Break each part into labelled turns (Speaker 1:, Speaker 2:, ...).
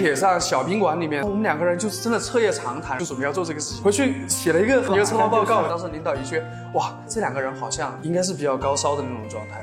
Speaker 1: 铁上小宾馆里面，我们两个人就是真的彻夜长谈，就准备要做这个事情。回去写了一个一个策划报告，当时领导一句哇，这两个人好像应该是比较高烧的那种状态。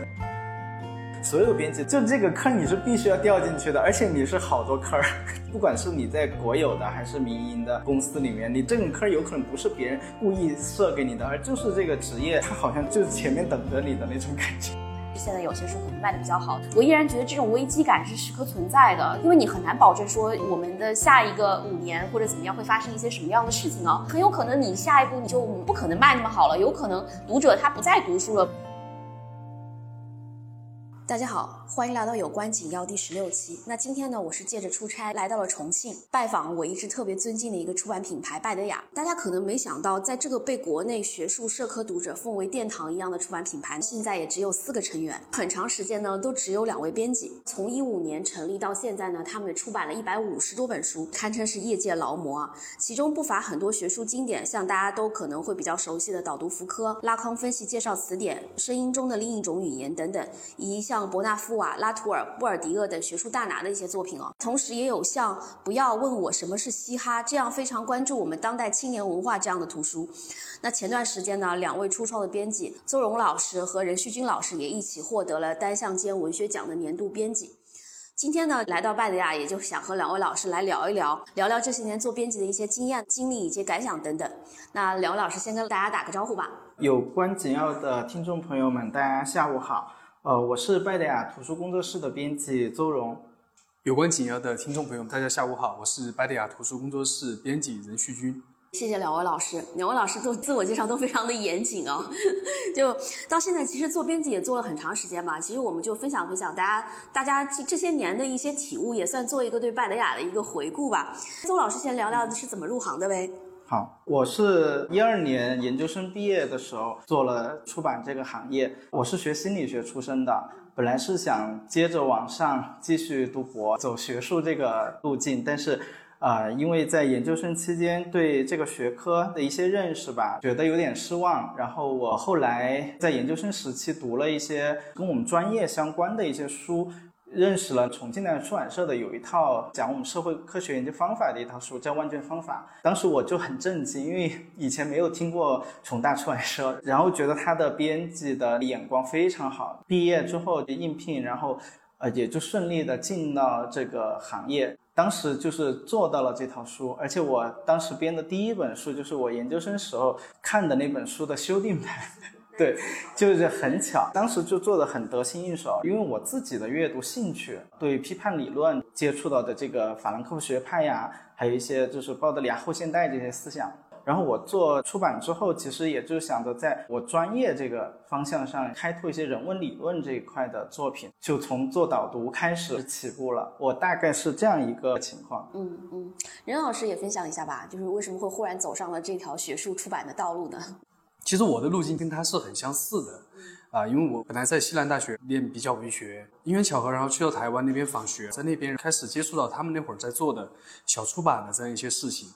Speaker 2: 所有编辑就这个坑你是必须要掉进去的，而且你是好多坑儿，不管是你在国有的还是民营的公司里面，你这种坑有可能不是别人故意设给你的，而就是这个职业它好像就是前面等着你的那种感觉。
Speaker 3: 现在有些书可能卖的比较好，我依然觉得这种危机感是时刻存在的，因为你很难保证说我们的下一个五年或者怎么样会发生一些什么样的事情啊，很有可能你下一步你就不可能卖那么好了，有可能读者他不再读书了。大家好，欢迎来到有关紧要第十六期。那今天呢，我是借着出差来到了重庆，拜访我一直特别尊敬的一个出版品牌拜德雅。大家可能没想到，在这个被国内学术社科读者奉为殿堂一样的出版品牌，现在也只有四个成员，很长时间呢都只有两位编辑。从一五年成立到现在呢，他们出版了一百五十多本书，堪称是业界劳模啊。其中不乏很多学术经典，像大家都可能会比较熟悉的《导读福柯》《拉康分析介绍词典》《声音中的另一种语言》等等，以及像伯纳夫瓦、拉图尔、布尔迪厄等学术大拿的一些作品哦。同时，也有像《不要问我什么是嘻哈》这样非常关注我们当代青年文化这样的图书。那前段时间呢，两位初创的编辑邹荣老师和任旭军老师也一起获得了单向间文学奖的年度编辑。今天呢，来到拜德亚，也就想和两位老师来聊一聊，聊聊这些年做编辑的一些经验、经历以及感想等等。那两位老师先跟大家打个招呼吧。
Speaker 2: 有关紧要的听众朋友们，大家下午好。呃，我是拜德雅图书工作室的编辑邹荣。
Speaker 1: 有关紧要的听众朋友们，大家下午好，我是拜德雅图书工作室编辑任旭军。
Speaker 3: 谢谢两位老师，两位老师做自我介绍都非常的严谨啊。就到现在，其实做编辑也做了很长时间嘛。其实我们就分享分享大家大家这这些年的一些体悟，也算做一个对拜德雅的一个回顾吧。邹老师先聊聊是怎么入行的呗。
Speaker 2: 好，我是一二年研究生毕业的时候做了出版这个行业。我是学心理学出身的，本来是想接着往上继续读博，走学术这个路径，但是。啊，因为在研究生期间对这个学科的一些认识吧，觉得有点失望。然后我后来在研究生时期读了一些跟我们专业相关的一些书，认识了重庆的出版社的有一套讲我们社会科学研究方法的一套书，叫《万卷方法》。当时我就很震惊，因为以前没有听过重大出版社，然后觉得他的编辑的眼光非常好。毕业之后就应聘，然后呃也就顺利的进到这个行业。当时就是做到了这套书，而且我当时编的第一本书就是我研究生时候看的那本书的修订版，对，就是很巧，当时就做的很得心应手，因为我自己的阅读兴趣，对批判理论接触到的这个法兰克福学派呀，还有一些就是鲍德里亚后现代这些思想。然后我做出版之后，其实也就想着在我专业这个方向上开拓一些人文理论这一块的作品，就从做导读开始起步了。我大概是这样一个情况。
Speaker 3: 嗯嗯，任老师也分享一下吧，就是为什么会忽然走上了这条学术出版的道路呢？
Speaker 1: 其实我的路径跟他是很相似的，啊，因为我本来在西南大学念比较文学，因缘巧合，然后去到台湾那边访学，在那边开始接触到他们那会儿在做的小出版的这样一些事情。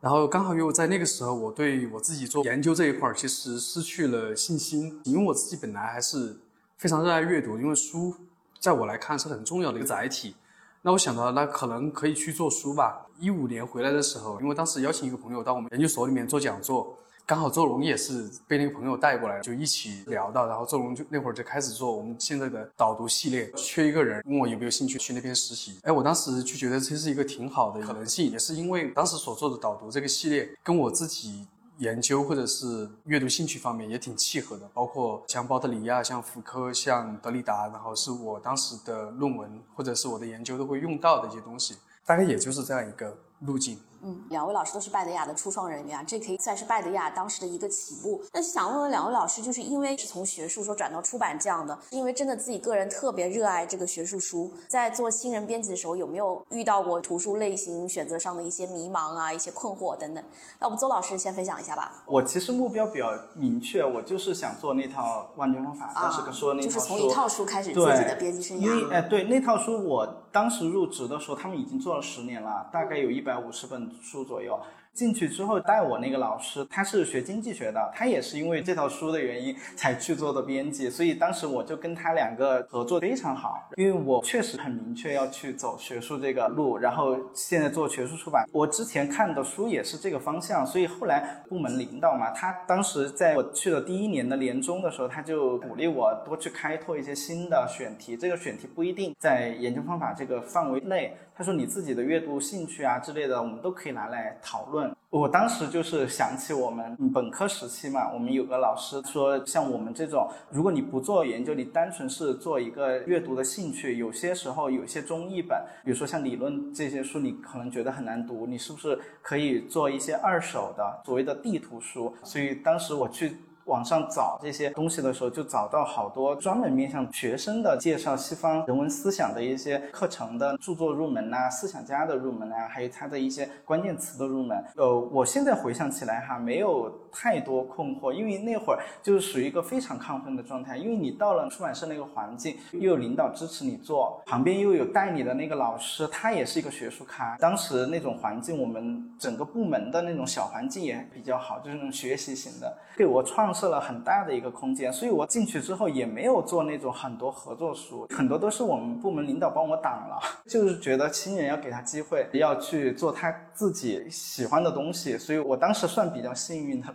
Speaker 1: 然后刚好又在那个时候，我对我自己做研究这一块儿其实失去了信心，因为我自己本来还是非常热爱阅读，因为书在我来看是很重要的一个载体。那我想到，那可能可以去做书吧。一五年回来的时候，因为当时邀请一个朋友到我们研究所里面做讲座。刚好周荣也是被那个朋友带过来，就一起聊到，然后周荣就那会儿就开始做我们现在的导读系列，缺一个人，问我有没有兴趣去那边实习。哎，我当时就觉得这是一个挺好的可能性，也是因为当时所做的导读这个系列跟我自己研究或者是阅读兴趣方面也挺契合的，包括像鲍特里亚、像福柯、像德里达，然后是我当时的论文或者是我的研究都会用到的一些东西，大概也就是这样一个路径。
Speaker 3: 嗯，两位老师都是拜德雅的初创人员，这可以算是拜德雅当时的一个起步。那想问问两位老师，就是因为是从学术说转到出版这样的，因为真的自己个人特别热爱这个学术书，在做新人编辑的时候，有没有遇到过图书类型选择上的一些迷茫啊、一些困惑等等？那我们邹老师先分享一下吧。
Speaker 2: 我其实目标比较明确，我就是想做那套万卷方法，当时说那套书，
Speaker 3: 就是从一套书开始自己的编辑生涯。
Speaker 2: 因为哎，对那套书，我当时入职的时候，他们已经做了十年了，大概有一百五十本书左右。进去之后带我那个老师，他是学经济学的，他也是因为这套书的原因才去做的编辑，所以当时我就跟他两个合作非常好，因为我确实很明确要去走学术这个路，然后现在做学术出版，我之前看的书也是这个方向，所以后来部门领导嘛，他当时在我去了第一年的年终的时候，他就鼓励我多去开拓一些新的选题，这个选题不一定在研究方法这个范围内。他说：“你自己的阅读兴趣啊之类的，我们都可以拿来讨论。”我当时就是想起我们本科时期嘛，我们有个老师说，像我们这种，如果你不做研究，你单纯是做一个阅读的兴趣，有些时候有些中译本，比如说像理论这些书，你可能觉得很难读，你是不是可以做一些二手的所谓的地图书？所以当时我去。网上找这些东西的时候，就找到好多专门面向学生的介绍西方人文思想的一些课程的著作入门呐，思想家的入门啊，还有他的一些关键词的入门。呃，我现在回想起来哈，没有太多困惑，因为那会儿就是属于一个非常亢奋的状态，因为你到了出版社那个环境，又有领导支持你做，旁边又有带你的那个老师，他也是一个学术咖。当时那种环境，我们整个部门的那种小环境也比较好，就是那种学习型的，给我创。设了很大的一个空间，所以我进去之后也没有做那种很多合作书，很多都是我们部门领导帮我挡了，就是觉得新人要给他机会，要去做他自己喜欢的东西，所以我当时算比较幸运的。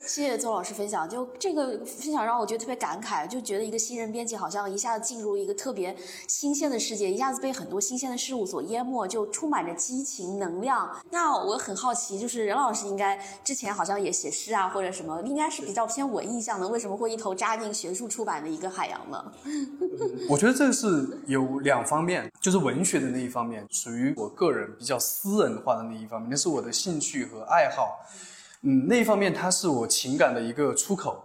Speaker 3: 谢谢邹老师分享，就这个分享让我觉得特别感慨，就觉得一个新人编辑好像一下子进入一个特别新鲜的世界，一下子被很多新鲜的事物所淹没，就充满着激情能量。那我很好奇，就是任老师应该之前好像也写诗啊或者什么，应该是比较偏文艺向的，为什么会一头扎进学术出版的一个海洋呢？
Speaker 1: 我觉得这是有两方面，就是文学的那一方面，属于我个人比较私人化的那一方面，那是我的兴趣和爱好。嗯，那一方面它是我情感的一个出口，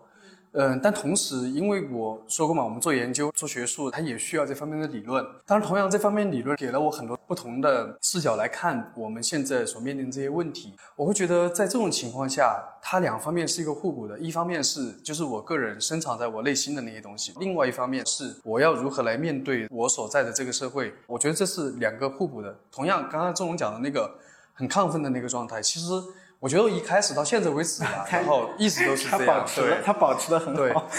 Speaker 1: 嗯，但同时因为我说过嘛，我们做研究做学术，它也需要这方面的理论。当然，同样这方面理论给了我很多不同的视角来看我们现在所面临这些问题。我会觉得在这种情况下，它两方面是一个互补的。一方面是就是我个人深藏在我内心的那些东西，另外一方面是我要如何来面对我所在的这个社会。我觉得这是两个互补的。同样，刚刚郑龙讲的那个很亢奋的那个状态，其实。我觉得一开始到现在为止吧，然后一直都是这样。
Speaker 2: 对，他保持的很
Speaker 1: 好。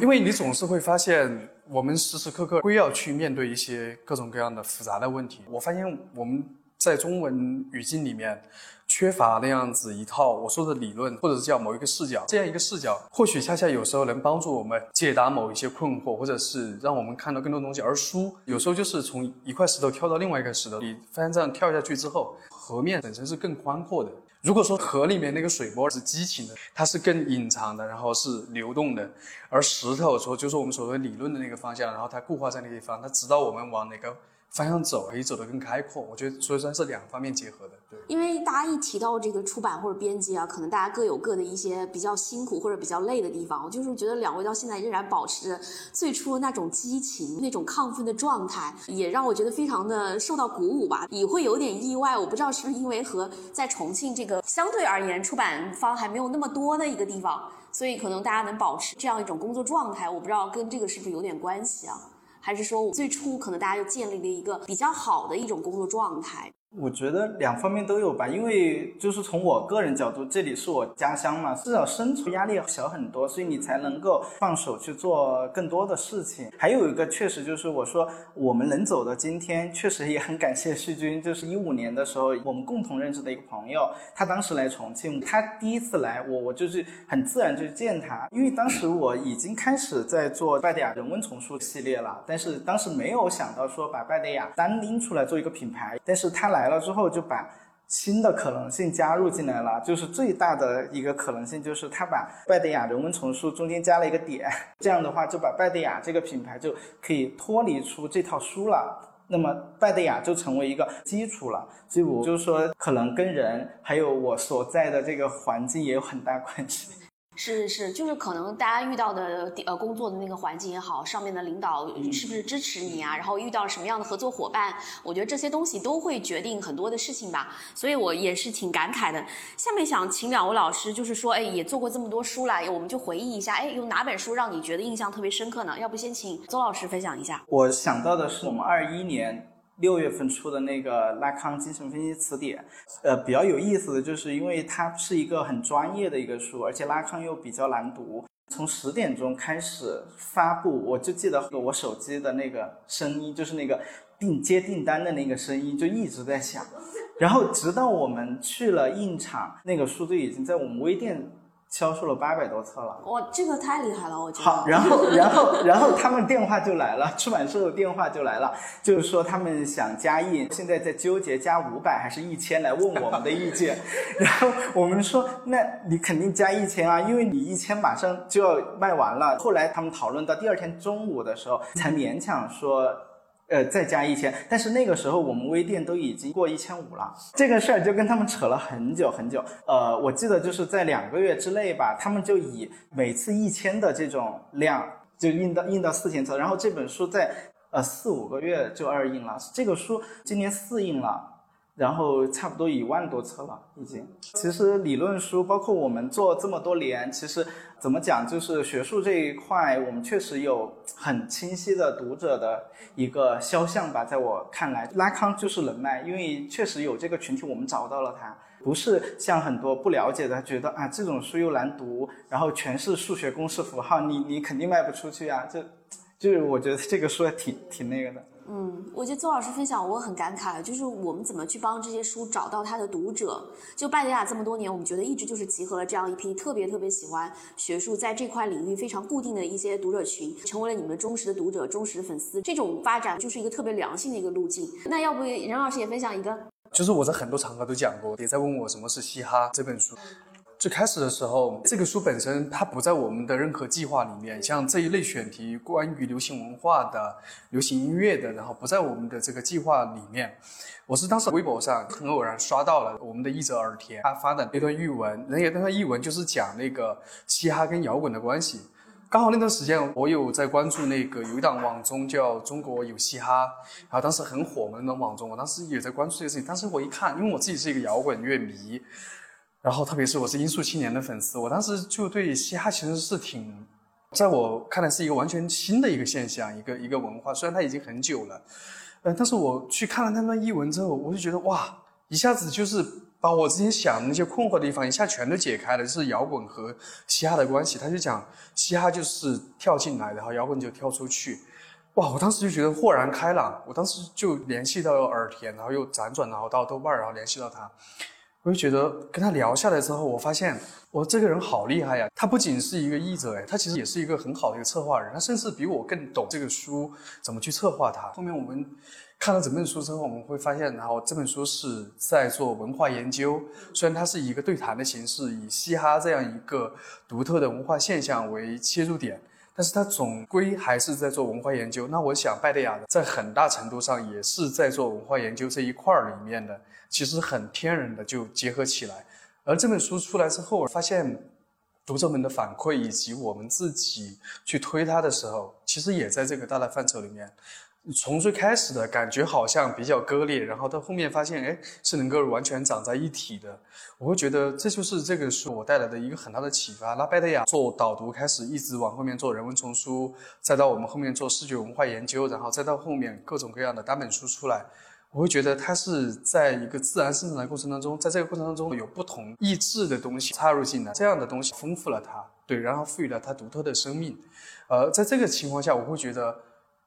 Speaker 1: 因为你总是会发现，我们时时刻刻会要去面对一些各种各样的复杂的问题。我发现我们在中文语境里面缺乏那样子一套我说的理论，或者是叫某一个视角。这样一个视角，或许恰恰有时候能帮助我们解答某一些困惑，或者是让我们看到更多东西。而书有时候就是从一块石头跳到另外一块石头，你发现这样跳下去之后，河面本身是更宽阔的。如果说河里面那个水波是激情的，它是更隐藏的，然后是流动的；而石头说就是我们所谓理论的那个方向，然后它固化在那个地方，它指导我们往哪个。方向走可以走得更开阔，我觉得所以说是两方面结合的。
Speaker 3: 因为大家一提到这个出版或者编辑啊，可能大家各有各的一些比较辛苦或者比较累的地方。我就是觉得两位到现在仍然保持着最初那种激情、那种亢奋的状态，也让我觉得非常的受到鼓舞吧。也会有点意外，我不知道是不是因为和在重庆这个相对而言出版方还没有那么多的一个地方，所以可能大家能保持这样一种工作状态。我不知道跟这个是不是有点关系啊？还是说，最初可能大家就建立了一个比较好的一种工作状态。
Speaker 2: 我觉得两方面都有吧，因为就是从我个人角度，这里是我家乡嘛，至少生存压力小很多，所以你才能够放手去做更多的事情。还有一个确实就是我说我们能走到今天，确实也很感谢旭君。就是一五年的时候，我们共同认识的一个朋友，他当时来重庆，他第一次来，我我就是很自然就见他，因为当时我已经开始在做拜德雅人文丛书系列了，但是当时没有想到说把拜德雅单拎出来做一个品牌，但是他来。来了之后就把新的可能性加入进来了，就是最大的一个可能性就是他把拜德雅人文丛书中间加了一个点，这样的话就把拜德雅这个品牌就可以脱离出这套书了，那么拜德雅就成为一个基础了。所以我就是说，可能跟人还有我所在的这个环境也有很大关系。
Speaker 3: 是是是，就是可能大家遇到的呃工作的那个环境也好，上面的领导是不是支持你啊？然后遇到什么样的合作伙伴，我觉得这些东西都会决定很多的事情吧。所以我也是挺感慨的。下面想请两位老师，就是说，哎，也做过这么多书了，我们就回忆一下，哎，有哪本书让你觉得印象特别深刻呢？要不先请邹老师分享一下。
Speaker 2: 我想到的是我们二一年。六月份出的那个拉康精神分析词典，呃，比较有意思的就是，因为它是一个很专业的一个书，而且拉康又比较难读。从十点钟开始发布，我就记得我手机的那个声音，就是那个订接订单的那个声音，就一直在响。然后直到我们去了印厂，那个书就已经在我们微店。销售了八百多册了，
Speaker 3: 哇，这个太厉害了，我觉
Speaker 2: 得。好，然后，然后，然后他们电话就来了，出版社的电话就来了，就是说他们想加印，现在在纠结加五百还是一千，来问我们的意见。然后我们说，那你肯定加一千啊，因为你一千马上就要卖完了。后来他们讨论到第二天中午的时候，才勉强说。呃，再加一千，但是那个时候我们微店都已经过一千五了，这个事儿就跟他们扯了很久很久。呃，我记得就是在两个月之内吧，他们就以每次一千的这种量就印到印到四千册，然后这本书在呃四五个月就二印了。这个书今年四印了。然后差不多一万多册了，已经。其实理论书，包括我们做这么多年，其实怎么讲，就是学术这一块，我们确实有很清晰的读者的一个肖像吧。在我看来，拉康就是人脉，因为确实有这个群体，我们找到了他，不是像很多不了解的觉得啊，这种书又难读，然后全是数学公式符号，你你肯定卖不出去啊。这，就是我觉得这个书还挺挺那个的。
Speaker 3: 嗯，我觉得邹老师分享我很感慨，就是我们怎么去帮这些书找到它的读者。就拜德雅这么多年，我们觉得一直就是集合了这样一批特别特别喜欢学术，在这块领域非常固定的一些读者群，成为了你们的忠实的读者、忠实的粉丝。这种发展就是一个特别良性的一个路径。那要不任老师也分享一个？
Speaker 1: 就是我在很多场合都讲过，也在问我什么是嘻哈这本书。最开始的时候，这个书本身它不在我们的任何计划里面。像这一类选题，关于流行文化的、流行音乐的，然后不在我们的这个计划里面。我是当时微博上很偶然刷到了我们的译者耳田他发的那段译文，那那段译文就是讲那个嘻哈跟摇滚的关系。刚好那段时间我有在关注那个有一档网综叫《中国有嘻哈》，然后当时很火嘛那档网综，我当时也在关注这个事情。当时我一看，因为我自己是一个摇滚乐迷。然后，特别是我是音速青年的粉丝，我当时就对嘻哈其实是挺，在我看来是一个完全新的一个现象，一个一个文化。虽然它已经很久了，呃，但是我去看了那段译文之后，我就觉得哇，一下子就是把我之前想的那些困惑的地方一下全都解开了，就是摇滚和嘻哈的关系。他就讲嘻哈就是跳进来，然后摇滚就跳出去。哇，我当时就觉得豁然开朗。我当时就联系到耳田，然后又辗转，然后到豆瓣，然后联系到他。我就觉得跟他聊下来之后，我发现我这个人好厉害呀！他不仅是一个译者，哎，他其实也是一个很好的一个策划人，他甚至比我更懂这个书怎么去策划它。后面我们看了整本书之后，我们会发现，然后这本书是在做文化研究，虽然它是一个对谈的形式，以嘻哈这样一个独特的文化现象为切入点，但是它总归还是在做文化研究。那我想，拜德雅在很大程度上也是在做文化研究这一块儿里面的。其实很天然的就结合起来，而这本书出来之后，发现读者们的反馈以及我们自己去推它的时候，其实也在这个大的范畴里面。从最开始的感觉好像比较割裂，然后到后面发现，哎，是能够完全长在一起的。我会觉得这就是这个书我带来的一个很大的启发。拉贝德雅做导读开始，一直往后面做人文丛书，再到我们后面做视觉文化研究，然后再到后面各种各样的单本书出来。我会觉得它是在一个自然生长的过程当中，在这个过程当中有不同意志的东西插入进来，这样的东西丰富了它，对，然后赋予了它独特的生命。呃，在这个情况下，我会觉得，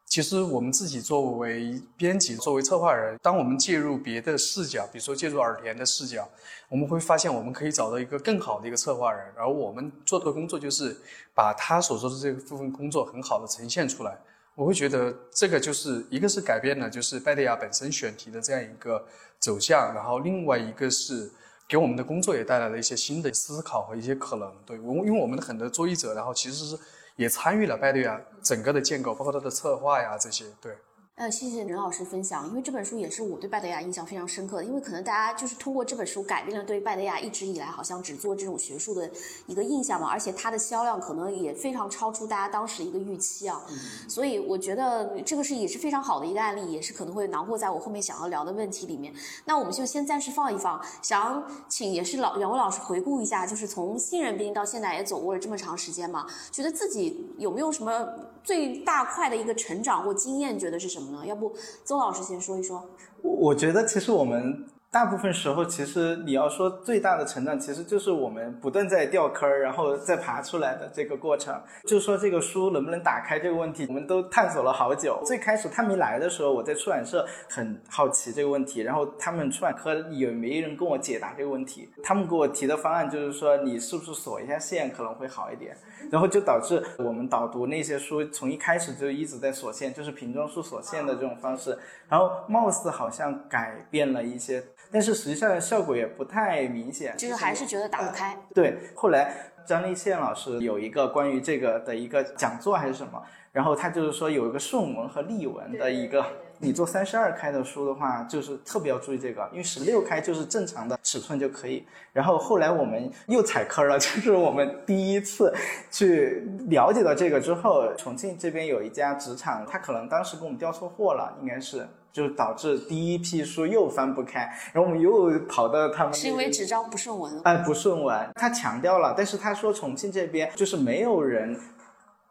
Speaker 1: 其实我们自己作为编辑、作为策划人，当我们介入别的视角，比如说介入耳田的视角，我们会发现我们可以找到一个更好的一个策划人，而我们做的工作就是把他所做的这部分工作很好的呈现出来。我会觉得这个就是一个是改变了就是拜德亚本身选题的这样一个走向，然后另外一个是给我们的工作也带来了一些新的思考和一些可能。对我，因为我们的很多作译者，然后其实是也参与了拜德亚整个的建构，包括它的策划呀这些，对。
Speaker 3: 呃，谢谢任老师分享，因为这本书也是我对拜德雅印象非常深刻的。因为可能大家就是通过这本书改变了对拜德雅一直以来好像只做这种学术的一个印象嘛，而且它的销量可能也非常超出大家当时一个预期啊。所以我觉得这个是也是非常好的一个案例，也是可能会囊括在我后面想要聊的问题里面。那我们就先暂时放一放，想请也是老两位老师回顾一下，就是从新人兵到现在也走过了这么长时间嘛，觉得自己有没有什么最大块的一个成长或经验，觉得是什么呢？要不邹老师先说一说。
Speaker 2: 我我觉得其实我们。大部分时候，其实你要说最大的成长，其实就是我们不断在掉坑儿，然后再爬出来的这个过程。就说这个书能不能打开这个问题，我们都探索了好久。最开始他没来的时候，我在出版社很好奇这个问题，然后他们出版科也没人跟我解答这个问题。他们给我提的方案就是说，你是不是锁一下线可能会好一点，然后就导致我们导读那些书从一开始就一直在锁线，就是瓶装书锁线的这种方式，然后貌似好像改变了一些。但是实际上效果也不太明显，
Speaker 3: 就是还是觉得打不开。
Speaker 2: 对，后来张立宪老师有一个关于这个的一个讲座还是什么，然后他就是说有一个顺文和例文的一个，你做三十二开的书的话，就是特别要注意这个，因为十六开就是正常的尺寸就可以。然后后来我们又踩坑了，就是我们第一次去了解到这个之后，重庆这边有一家纸厂，他可能当时给我们调错货了，应该是。就导致第一批书又翻不开，然后我们又跑到他们
Speaker 3: 是因为纸张不顺纹，
Speaker 2: 哎，不顺纹。他强调了，但是他说重庆这边就是没有人。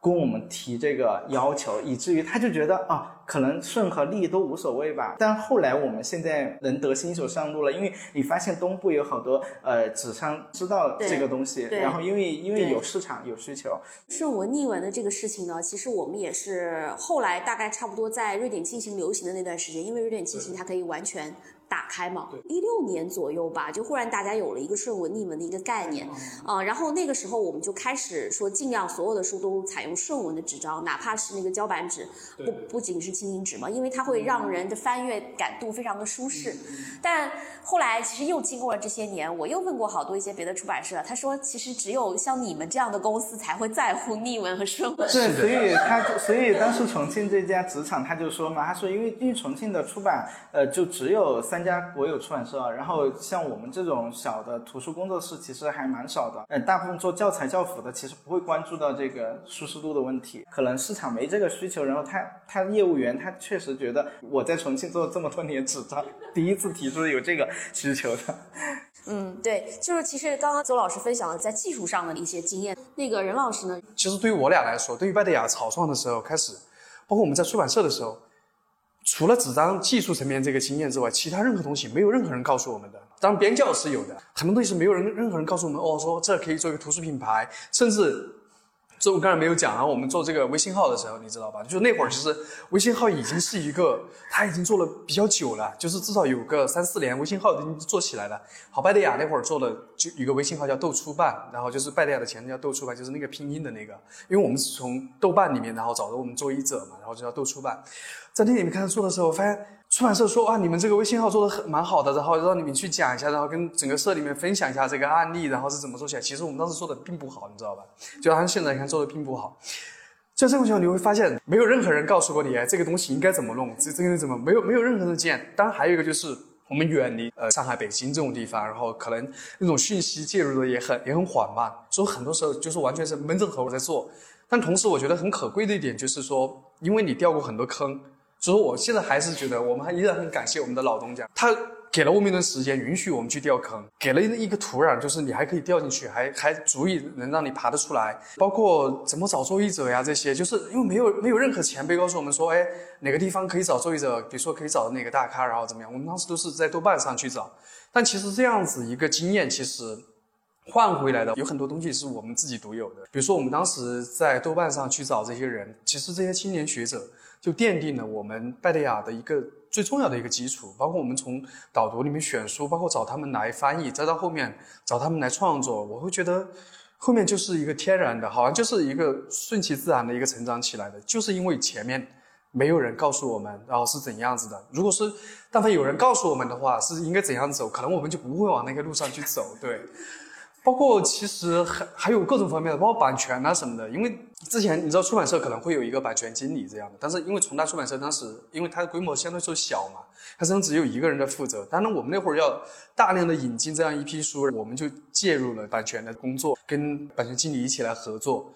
Speaker 2: 跟我们提这个要求，以至于他就觉得啊，可能顺和利都无所谓吧。但后来我们现在能得心手上路了，因为你发现东部有好多呃纸商知道这个东西，然后因为因为有市场有需求，
Speaker 3: 顺纹逆纹的这个事情呢，其实我们也是后来大概差不多在瑞典进行流行的那段时间，因为瑞典进行它可以完全。打开嘛，一六年左右吧，就忽然大家有了一个顺文逆文的一个概念，啊，然后那个时候我们就开始说，尽量所有的书都采用顺文的纸张，哪怕是那个胶板纸，不不仅是轻型纸嘛，因为它会让人的翻阅感度非常的舒适。但后来其实又经过了这些年，我又问过好多一些别的出版社，他说其实只有像你们这样的公司才会在乎逆文和顺纹。
Speaker 2: 对，所以他所以当时重庆这家纸厂他就说嘛，他说因为因为重庆的出版呃就只有三。三家国有出版社，然后像我们这种小的图书工作室，其实还蛮少的。嗯，大部分做教材教辅的，其实不会关注到这个舒适度的问题。可能市场没这个需求，然后他他业务员他确实觉得我在重庆做了这么多年纸张，第一次提出有这个需求的。
Speaker 3: 嗯，对，就是其实刚刚邹老师分享了在技术上的一些经验，那个任老师呢？
Speaker 1: 其实对于我俩来说，对于拜德雅草创的时候开始，包括我们在出版社的时候。除了纸张技术层面这个经验之外，其他任何东西没有任何人告诉我们的。当然，边教是有的，很多东西是没有人任何人告诉我们。哦，说这可以做一个图书品牌，甚至。这我刚才没有讲啊，我们做这个微信号的时候，你知道吧？就那会儿，其实微信号已经是一个，他已经做了比较久了，就是至少有个三四年，微信号已经做起来了。好，拜德雅那会儿做的就一个微信号叫豆出版，然后就是拜德雅的前身叫豆出版，就是那个拼音的那个，因为我们是从豆瓣里面然后找的我们做译者嘛，然后就叫豆出版。在那里面开始做的时候，发现。出版社说啊，你们这个微信号做的很蛮好的，然后让你们去讲一下，然后跟整个社里面分享一下这个案例，然后是怎么做起来。其实我们当时做的并不好，你知道吧？就按现在你看做的并不好。在这种情况，你会发现没有任何人告诉过你，哎，这个东西应该怎么弄，这这个怎么没有没有任何的经验。当然还有一个就是我们远离呃上海、北京这种地方，然后可能那种讯息介入的也很也很缓慢，所以很多时候就是完全是闷着头在做。但同时我觉得很可贵的一点就是说，因为你掉过很多坑。所以，我现在还是觉得，我们还依然很感谢我们的老东家，他给了我们一段时间，允许我们去掉坑，给了一个土壤，就是你还可以掉进去，还还足以能让你爬得出来。包括怎么找受益者呀，这些，就是因为没有没有任何前辈告诉我们说，哎，哪个地方可以找受益者，比如说可以找哪个大咖，然后怎么样？我们当时都是在豆瓣上去找。但其实这样子一个经验，其实换回来的有很多东西是我们自己独有的。比如说，我们当时在豆瓣上去找这些人，其实这些青年学者。就奠定了我们拜德雅的一个最重要的一个基础，包括我们从导读里面选书，包括找他们来翻译，再到后面找他们来创作，我会觉得后面就是一个天然的，好像就是一个顺其自然的一个成长起来的，就是因为前面没有人告诉我们，然后是怎样子的。如果是但凡有人告诉我们的话，是应该怎样走，可能我们就不会往那个路上去走。对。包括其实还还有各种方面的，包括版权啊什么的。因为之前你知道出版社可能会有一个版权经理这样的，但是因为重大出版社当时因为它的规模相对说小嘛，它实际上只有一个人在负责。当然我们那会儿要大量的引进这样一批书，我们就介入了版权的工作，跟版权经理一起来合作。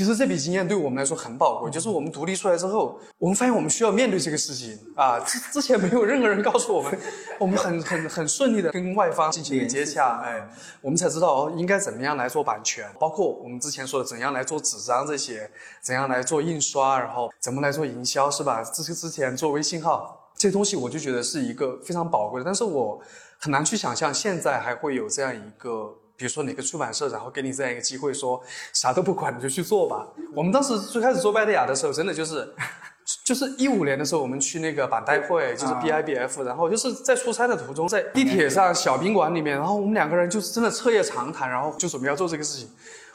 Speaker 1: 其其实这笔经验对我们来说很宝贵，就是我们独立出来之后，我们发现我们需要面对这个事情啊。之 之前没有任何人告诉我们，我们很很很顺利的跟外方进行接洽，哎，我们才知道哦应该怎么样来做版权，包括我们之前说的怎样来做纸张这些，怎样来做印刷，然后怎么来做营销，是吧？这是之前做微信号这些东西，我就觉得是一个非常宝贵的，但是我很难去想象现在还会有这样一个。比如说哪个出版社，然后给你这样一个机会，说啥都不管你就去做吧。我们当时最开始做拜德雅的时候，真的就是，就是一五年的时候，我们去那个版代会，就是 BIBF，然后就是在出差的途中，在地铁上小宾馆里面，然后我们两个人就是真的彻夜长谈，然后就准备要做这个事情。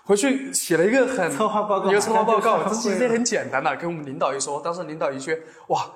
Speaker 1: 回去写了一个很
Speaker 2: 策划报告，
Speaker 1: 一个策划报告，这其实很简单的，跟我们领导一说，当时领导一句，哇，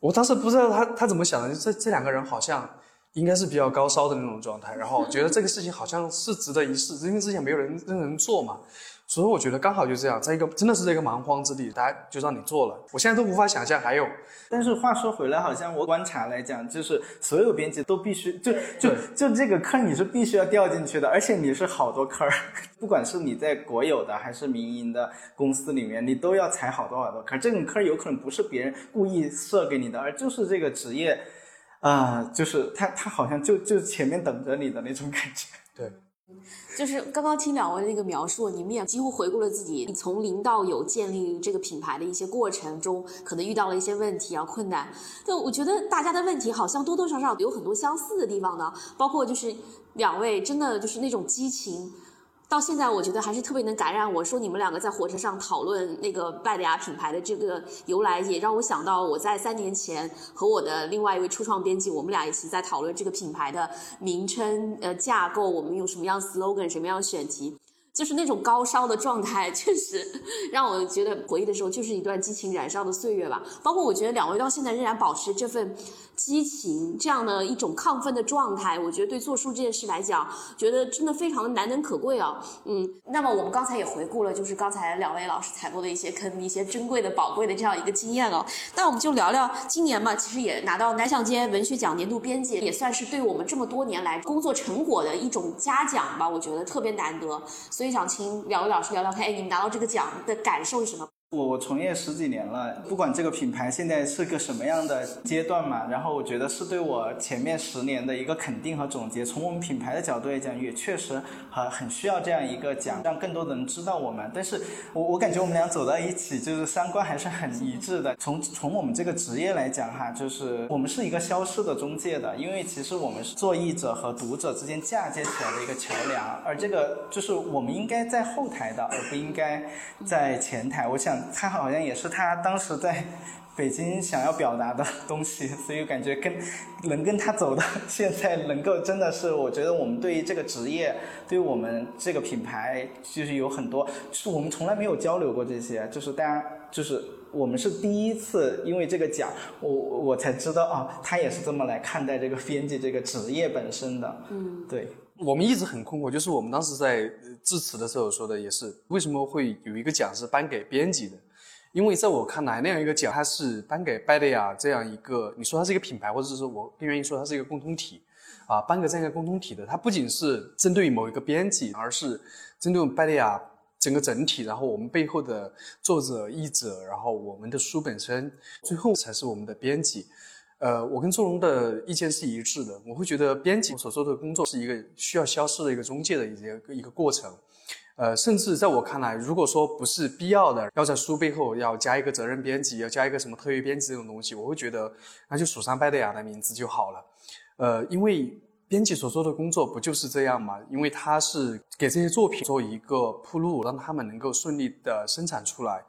Speaker 1: 我当时不知道他他怎么想的，这这两个人好像。应该是比较高烧的那种状态，然后觉得这个事情好像是值得一试，因为之前没有人任何人做嘛，所以我觉得刚好就这样，在一个真的是一个蛮荒之地，大家就让你做了。我现在都无法想象还有。
Speaker 2: 但是话说回来，好像我观察来讲，就是所有编辑都必须就就就这个坑你是必须要掉进去的，而且你是好多坑儿，不管是你在国有的还是民营的公司里面，你都要踩好多好多坑。这种坑有可能不是别人故意设给你的，而就是这个职业。啊，就是他，他好像就就前面等着你的那种感觉。
Speaker 1: 对，
Speaker 3: 就是刚刚听两位那个描述，你们也几乎回顾了自己从零到有建立这个品牌的一些过程中，可能遇到了一些问题啊困难。但我觉得大家的问题好像多多少少有很多相似的地方呢，包括就是两位真的就是那种激情。到现在，我觉得还是特别能感染我。说你们两个在火车上讨论那个拜德雅品牌的这个由来，也让我想到我在三年前和我的另外一位初创编辑，我们俩一起在讨论这个品牌的名称、呃架构，我们用什么样 slogan、什么样选题。就是那种高烧的状态，确实让我觉得回忆的时候，就是一段激情燃烧的岁月吧。包括我觉得两位到现在仍然保持这份激情，这样的一种亢奋的状态，我觉得对做书这件事来讲，觉得真的非常的难能可贵啊。嗯，那么我们刚才也回顾了，就是刚才两位老师踩过的一些坑，一些珍贵的、宝贵的这样一个经验哦。那我们就聊聊今年嘛，其实也拿到南向街文学奖年度编辑，也算是对我们这么多年来工作成果的一种嘉奖吧。我觉得特别难得。所以想请两位老师聊聊看，哎，你们拿到这个奖的感受是什么？
Speaker 2: 我我从业十几年了，不管这个品牌现在是个什么样的阶段嘛，然后我觉得是对我前面十年的一个肯定和总结。从我们品牌的角度来讲，也确实很很需要这样一个奖，让更多的人知道我们。但是我我感觉我们俩走到一起，就是三观还是很一致的。从从我们这个职业来讲哈，就是我们是一个消失的中介的，因为其实我们是做译者和读者之间嫁接起来的一个桥梁，而这个就是我们应该在后台的，而不应该在前台。我想。他好像也是他当时在北京想要表达的东西，所以感觉跟能跟他走到现在，能够真的是，我觉得我们对于这个职业，对于我们这个品牌，就是有很多，是我们从来没有交流过这些，就是大家，就是我们是第一次因为这个奖，我我才知道啊，他也是这么来看待这个编辑这个职业本身的。嗯，对，
Speaker 1: 我们一直很困惑，就是我们当时在。致辞的时候说的也是，为什么会有一个奖是颁给编辑的？因为在我看来，那样一个奖它是颁给拜德雅这样一个，你说它是一个品牌，或者是我更愿意说它是一个共同体，啊，颁给这样一个共同体的，它不仅是针对某一个编辑，而是针对拜德雅整个整体，然后我们背后的作者、译者，然后我们的书本身，最后才是我们的编辑。呃，我跟周荣的意见是一致的。我会觉得编辑所做的工作是一个需要消失的一个中介的一个一个过程。呃，甚至在我看来，如果说不是必要的，要在书背后要加一个责任编辑，要加一个什么特约编辑这种东西，我会觉得那就署上拜德雅的名字就好了。呃，因为编辑所做的工作不就是这样吗？因为他是给这些作品做一个铺路，让他们能够顺利的生产出来，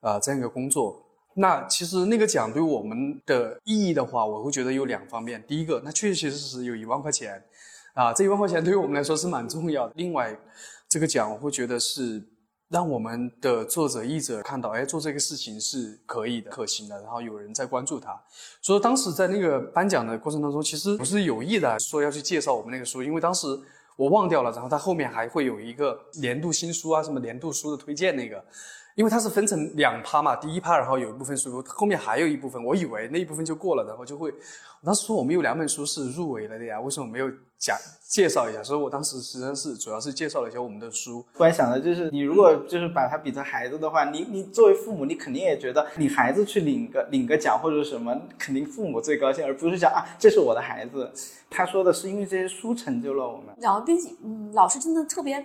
Speaker 1: 呃，这样一个工作。那其实那个奖对我们的意义的话，我会觉得有两方面。第一个，那确确实实有一万块钱，啊，这一万块钱对于我们来说是蛮重要的。另外，这个奖我会觉得是让我们的作者、译者看到，哎，做这个事情是可以的、可行的，然后有人在关注他。所以当时在那个颁奖的过程当中，其实不是有意的说要去介绍我们那个书，因为当时我忘掉了。然后他后面还会有一个年度新书啊，什么年度书的推荐那个。因为它是分成两趴嘛，第一趴然后有一部分书，后面还有一部分，我以为那一部分就过了，然后就会，我当时说我们有两本书是入围了的呀，为什么没有讲介绍一下？所以我当时实际上是主要是介绍了一下我们的书。
Speaker 2: 突然想的就是，你如果就是把它比成孩子的话，你你作为父母，你肯定也觉得你孩子去领个领个奖或者什么，肯定父母最高兴，而不是讲啊这是我的孩子。他说的是因为这些书成就了我们。
Speaker 3: 两位编辑，嗯，老师真的特别。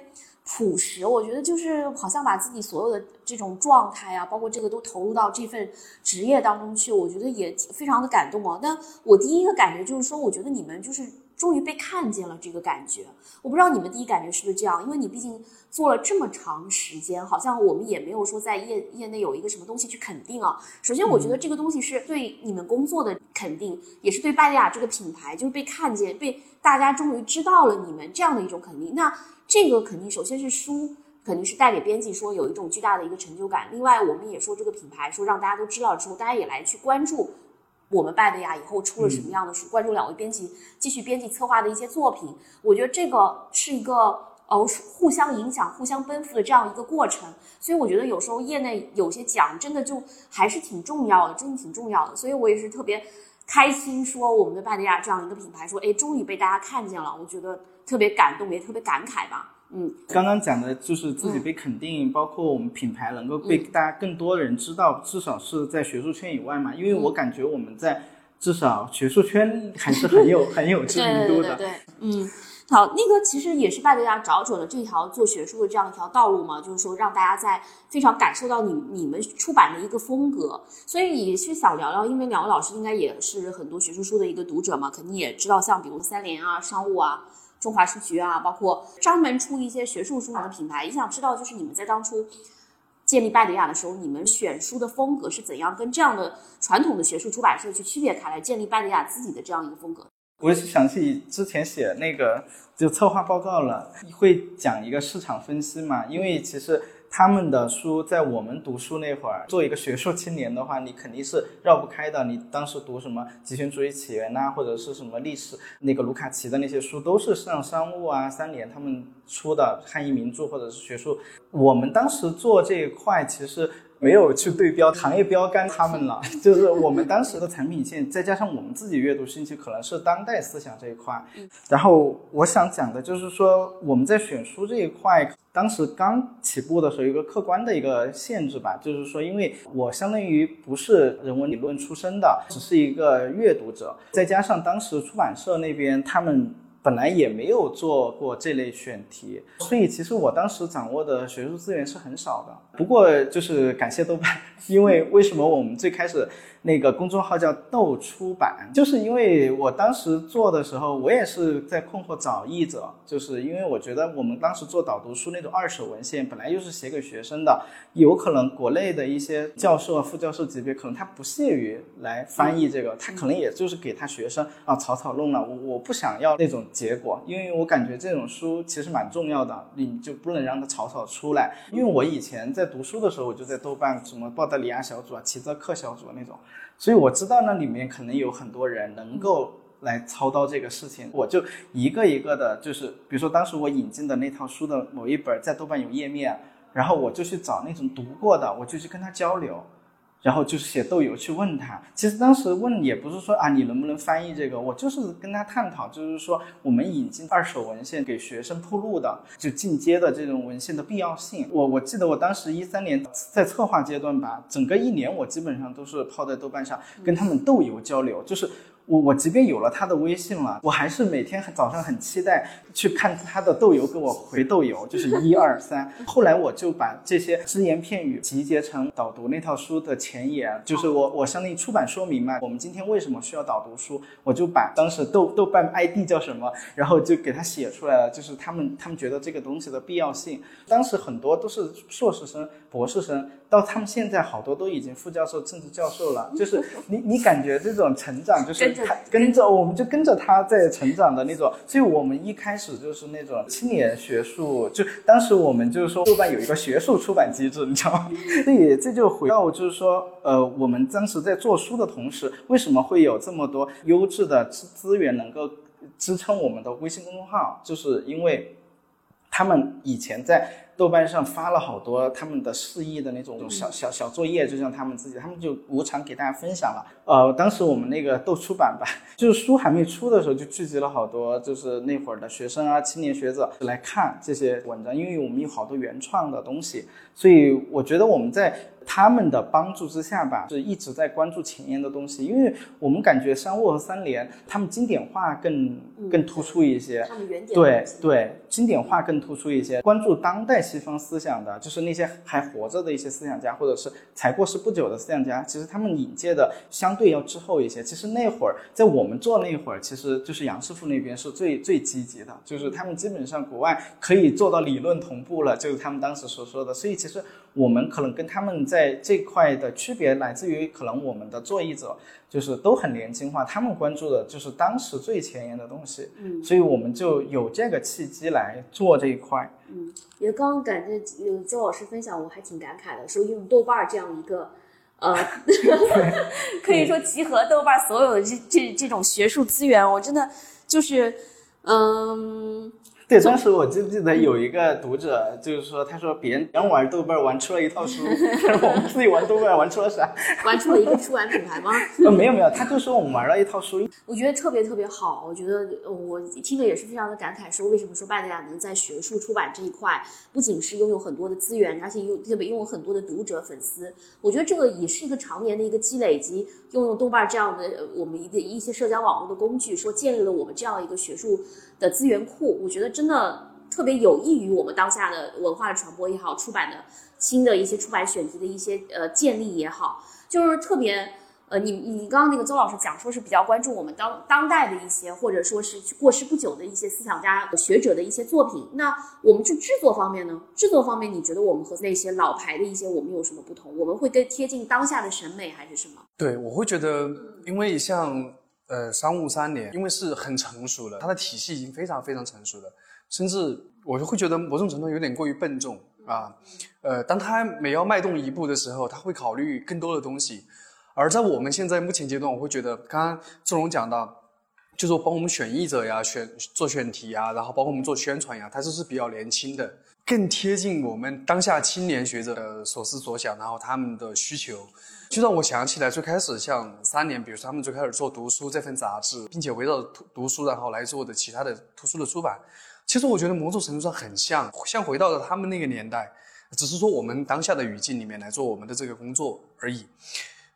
Speaker 3: 朴实，我觉得就是好像把自己所有的这种状态啊，包括这个都投入到这份职业当中去，我觉得也非常的感动啊。但我第一个感觉就是说，我觉得你们就是终于被看见了这个感觉。我不知道你们第一感觉是不是这样，因为你毕竟做了这么长时间，好像我们也没有说在业业内有一个什么东西去肯定啊。首先，我觉得这个东西是对你们工作的肯定，也是对拜利亚这个品牌就是被看见，被大家终于知道了你们这样的一种肯定。那这个肯定，首先是书，肯定是带给编辑说有一种巨大的一个成就感。另外，我们也说这个品牌，说让大家都知道之后，大家也来去关注我们拜的呀，以后出了什么样的书，关注两位编辑继续编辑策划的一些作品。我觉得这个是一个呃互相影响、互相奔赴的这样一个过程。所以我觉得有时候业内有些奖真的就还是挺重要的，真的挺重要的。所以我也是特别开心，说我们的拜德亚这样一个品牌，说哎，终于被大家看见了。我觉得。特别感动，也特别感慨吧。嗯，
Speaker 2: 刚刚讲的就是自己被肯定，包括我们品牌能够被大家更多的人知道，至少是在学术圈以外嘛。因为我感觉我们在至少学术圈还是很有 很有知名度的。
Speaker 3: 对，嗯，好，那个其实也是拜德家找准了这条做学术的这样一条道路嘛，就是说让大家在非常感受到你你们出版的一个风格，所以也是想聊聊，因为两位老师应该也是很多学术书的一个读者嘛，肯定也知道像比如三联啊、商务啊。中华书局啊，包括专门出一些学术书的品牌，也想知道，就是你们在当初建立拜德雅的时候，你们选书的风格是怎样，跟这样的传统的学术出版社去区别开来，建立拜德雅自己的这样一个风格。
Speaker 2: 我是想起之前写那个就策划报告了，会讲一个市场分析嘛，因为其实。他们的书在我们读书那会儿，做一个学术青年的话，你肯定是绕不开的。你当时读什么极权主义起源呐，或者是什么历史，那个卢卡奇的那些书，都是像商务啊、三联他们出的汉译名著或者是学术。我们当时做这一块，其实。没有去对标行业标杆他们了，就是我们当时的产品线，再加上我们自己阅读兴趣，可能是当代思想这一块。然后我想讲的就是说，我们在选书这一块，当时刚起步的时候，有一个客观的一个限制吧，就是说，因为我相当于不是人文理论出身的，只是一个阅读者，再加上当时出版社那边他们。本来也没有做过这类选题，所以其实我当时掌握的学术资源是很少的。不过就是感谢豆瓣，因为为什么我们最开始。那个公众号叫豆出版，就是因为我当时做的时候，我也是在困惑找译者，就是因为我觉得我们当时做导读书那种二手文献，本来就是写给学生的，有可能国内的一些教授啊、副教授级别，可能他不屑于来翻译这个，他可能也就是给他学生啊草草弄了。我我不想要那种结果，因为我感觉这种书其实蛮重要的，你就不能让它草草出来。因为我以前在读书的时候，我就在豆瓣什么鲍德里亚小组啊、齐泽克小组那种。所以我知道那里面可能有很多人能够来操刀这个事情，我就一个一个的，就是比如说当时我引进的那套书的某一本在豆瓣有页面，然后我就去找那种读过的，我就去跟他交流。然后就是写豆友去问他，其实当时问也不是说啊你能不能翻译这个，我就是跟他探讨，就是说我们引进二手文献给学生铺路的，就进阶的这种文献的必要性。我我记得我当时一三年在策划阶段吧，整个一年我基本上都是泡在豆瓣上跟他们豆友交流，就是。我我即便有了他的微信了，我还是每天早上很期待去看他的豆油给我回豆油，就是一二三。后来我就把这些只言片语集结成导读那套书的前言，就是我我相当于出版说明嘛。我们今天为什么需要导读书？我就把当时豆豆瓣 ID 叫什么，然后就给他写出来了，就是他们他们觉得这个东西的必要性。当时很多都是硕士生、博士生。到他们现在好多都已经副教授、政治教授了，就是你你感觉这种成长，就是他跟着我们就跟着他在成长的那种，所以我们一开始就是那种青年学术，就当时我们就是说豆瓣有一个学术出版机制，你知道吗？所以这就回到就是说，呃，我们当时在做书的同时，为什么会有这么多优质的资资源能够支撑我们的微信公众号？就是因为他们以前在。豆瓣上发了好多他们的示意的那种小小小作业，就像他们自己，他们就无偿给大家分享了。呃，当时我们那个豆出版吧，就是书还没出的时候，就聚集了好多就是那会儿的学生啊、青年学者来看这些文章，因为我们有好多原创的东西，所以我觉得我们在。他们的帮助之下吧，是一直在关注前沿的东西，因为我们感觉商务和三联他们经典化更更突出一些，
Speaker 3: 他们原点
Speaker 2: 对对，经典化更突出一些，关注当代西方思想的，就是那些还活着的一些思想家，或者是才过世不久的思想家，其实他们引介的相对要滞后一些。其实那会儿在我们做那会儿，其实就是杨师傅那边是最最积极的，就是他们基本上国外可以做到理论同步了，就是他们当时所说的。所以其实我们可能跟他们在在这块的区别来自于，可能我们的作译者就是都很年轻化，他们关注的就是当时最前沿的东西，
Speaker 3: 嗯，
Speaker 2: 所以我们就有这个契机来做这一块。
Speaker 3: 嗯，也刚刚感觉有周老师分享，我还挺感慨的，说用豆瓣这样一个，呃，可以说集合豆瓣所有的这这这种学术资源，我真的就是，嗯。
Speaker 2: 对，当时我就记得有一个读者，就是说，他说别人玩豆瓣玩出了一套书，我们自己玩豆瓣玩出了啥？
Speaker 3: 玩出了一个出版品牌吗？
Speaker 2: 呃，没有没有，他就说我们玩了一套书。
Speaker 3: 我觉得特别特别好，我觉得我听了也是非常的感慨，说为什么说拜德雅能在学术出版这一块，不仅是拥有很多的资源，而且又特别拥有很多的读者粉丝。我觉得这个也是一个常年的一个积累，以及拥有豆瓣这样的我们一个一些社交网络的工具，说建立了我们这样一个学术。的资源库，我觉得真的特别有益于我们当下的文化的传播也好，出版的新的一些出版选题的一些呃建立也好，就是特别呃，你你刚刚那个邹老师讲说是比较关注我们当当代的一些或者说是过世不久的一些思想家学者的一些作品，那我们去制作方面呢？制作方面，你觉得我们和那些老牌的一些我们有什么不同？我们会更贴近当下的审美还是什么？
Speaker 1: 对，我会觉得，因为像。呃，商务三年，因为是很成熟了，它的体系已经非常非常成熟了，甚至我就会觉得某种程度有点过于笨重啊。呃，当他每要迈动一步的时候，他会考虑更多的东西。而在我们现在目前阶段，我会觉得，刚刚志荣讲到，就是帮我们选译者呀，选做选题呀，然后包括我们做宣传呀，他就是比较年轻的，更贴近我们当下青年学者的所思所想，然后他们的需求。就让我想起来，最开始像三年，比如说他们最开始做读书这份杂志，并且围绕读读书，然后来做的其他的图书的出版。其实我觉得某种程度上很像，像回到了他们那个年代，只是说我们当下的语境里面来做我们的这个工作而已。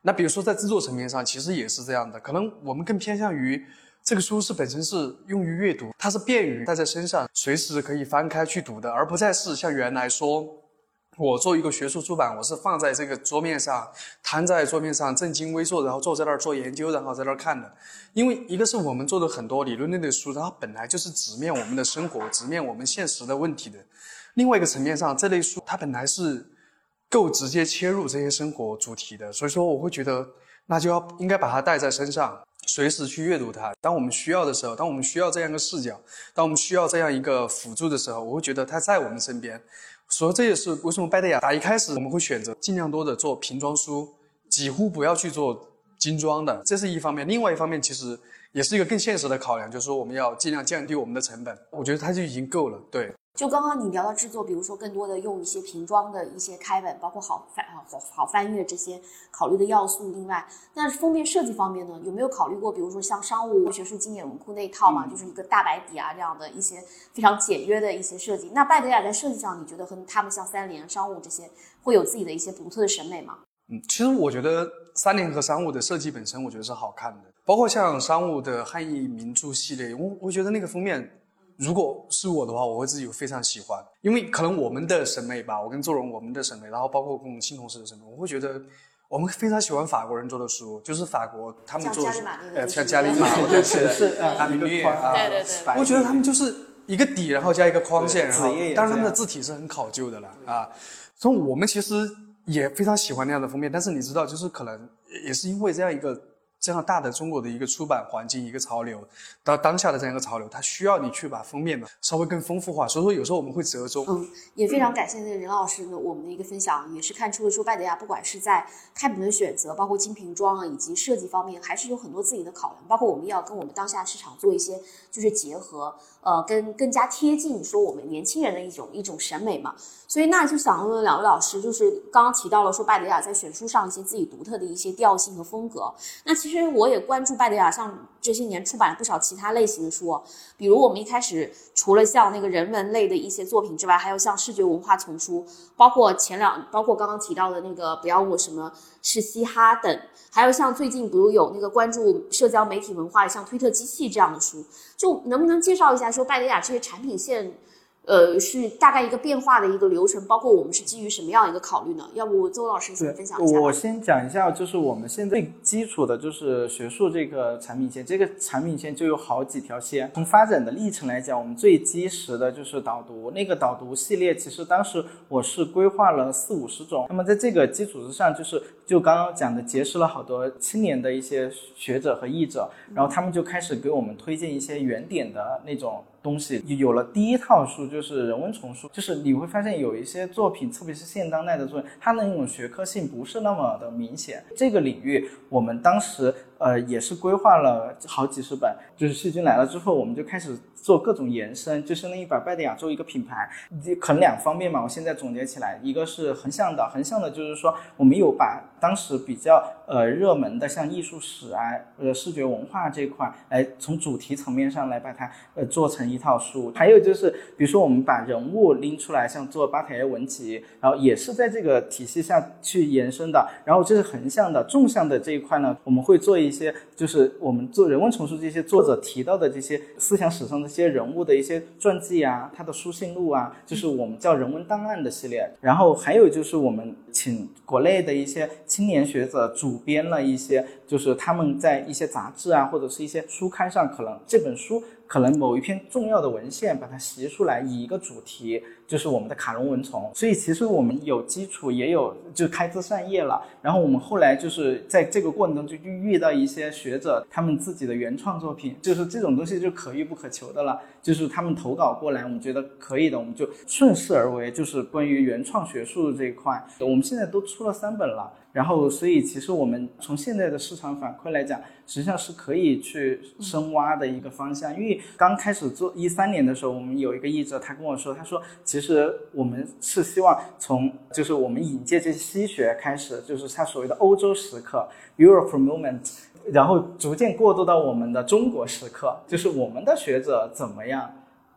Speaker 1: 那比如说在制作层面上，其实也是这样的，可能我们更偏向于这个书是本身是用于阅读，它是便于带在身上，随时可以翻开去读的，而不再是像原来说。我做一个学术出版，我是放在这个桌面上，摊在桌面上，正襟危坐，然后坐在那儿做研究，然后在那儿看的。因为一个是我们做的很多理论类的书，它本来就是直面我们的生活，直面我们现实的问题的。另外一个层面上，这类书它本来是够直接切入这些生活主题的，所以说我会觉得那就要应该把它带在身上，随时去阅读它。当我们需要的时候，当我们需要这样一个视角，当我们需要这样一个辅助的时候，我会觉得它在我们身边。所以这也是为什么拜德雅打一开始我们会选择尽量多的做瓶装书，几乎不要去做精装的，这是一方面。另外一方面，其实也是一个更现实的考量，就是说我们要尽量降低我们的成本。我觉得它就已经够了。对。
Speaker 3: 就刚刚你聊到制作，比如说更多的用一些瓶装的一些开本，包括好翻好好翻阅这些考虑的要素。另外，那封面设计方面呢，有没有考虑过，比如说像商务学术经典文库那一套嘛，就是一个大白底啊这样的一些非常简约的一些设计？那拜德雅在设计上，你觉得和他们像三联、商务这些会有自己的一些独特的审美吗？
Speaker 1: 嗯，其实我觉得三联和商务的设计本身，我觉得是好看的，包括像商务的汉译名著系列，我我觉得那个封面。如果是我的话，我会自己非常喜欢，因为可能我们的审美吧，我跟周荣我们的审美，然后包括跟我们新同事的审美，我会觉得我们非常喜欢法国人做的书，就是法国他们做，
Speaker 3: 呃，
Speaker 1: 像加里马，
Speaker 2: 我觉得是
Speaker 1: 啊，米略啊，
Speaker 3: 对对对，
Speaker 1: 我觉得他们就是一个底，然后加一个框线，然后当然他们的字体是很考究的了啊，所以我们其实也非常喜欢那样的封面，但是你知道，就是可能也是因为这样一个。这样大的中国的一个出版环境，一个潮流，到当下的这样一个潮流，它需要你去把封面呢稍微更丰富化，所以说有时候我们会折中。
Speaker 3: 嗯，也非常感谢那个任老师的我们的一个分享，也是看出了说拜德雅不管是在开本的选择，包括精瓶装啊，以及设计方面，还是有很多自己的考量，包括我们要跟我们当下市场做一些就是结合。呃，跟更加贴近说我们年轻人的一种一种审美嘛。所以那就想问问两位老师，就是刚刚提到了说拜德雅在选书上一些自己独特的一些调性和风格。那其实其实我也关注拜德雅，像这些年出版了不少其他类型的书，比如我们一开始除了像那个人文类的一些作品之外，还有像视觉文化丛书，包括前两，包括刚刚提到的那个不要问我什么是嘻哈等。还有像最近比如有那个关注社交媒体文化，像推特机器这样的书，就能不能介绍一下说拜德雅这些产品线？呃，是大概一个变化的一个流程，包括我们是基于什么样一个考虑呢？要不周老师先分享一下。
Speaker 2: 我先讲一下，就是我们现在最基础的就是学术这个产品线，这个产品线就有好几条线。从发展的历程来讲，我们最基石的就是导读，那个导读系列，其实当时我是规划了四五十种。那么在这个基础之上，就是就刚刚讲的，结识了好多青年的一些学者和译者，然后他们就开始给我们推荐一些原点的那种。东西有了第一套书，就是人文丛书，就是你会发现有一些作品，特别是现当代的作品，它的那种学科性不是那么的明显。这个领域，我们当时呃也是规划了好几十本，就是细菌来了之后，我们就开始。做各种延伸，就相当于把拜德雅作为一个品牌，可能两方面嘛。我现在总结起来，一个是横向的，横向的就是说，我们有把当时比较呃热门的，像艺术史啊、呃视觉文化这块，来从主题层面上来把它呃做成一套书。还有就是，比如说我们把人物拎出来，像做巴塔耶文集，然后也是在这个体系下去延伸的。然后这是横向的，纵向的这一块呢，我们会做一一些，就是我们做人文丛书这些作者提到的这些思想史上的一。些人物的一些传记啊，他的书信录啊，就是我们叫人文档案的系列。然后还有就是我们请国内的一些青年学者主编了一些，就是他们在一些杂志啊，或者是一些书刊上，可能这本书。可能某一篇重要的文献，把它习出来，以一个主题，就是我们的卡隆文虫。所以其实我们有基础，也有就开枝散叶了。然后我们后来就是在这个过程中就遇到一些学者，他们自己的原创作品，就是这种东西就可遇不可求的了。就是他们投稿过来，我们觉得可以的，我们就顺势而为，就是关于原创学术这一块，我们现在都出了三本了。然后，所以其实我们从现在的市场反馈来讲，实际上是可以去深挖的一个方向。因为刚开始做一三年的时候，我们有一个译者，他跟我说，他说其实我们是希望从就是我们引介这些西学开始，就是他所谓的欧洲时刻 （Europe moment），然后逐渐过渡到我们的中国时刻，就是我们的学者怎么样。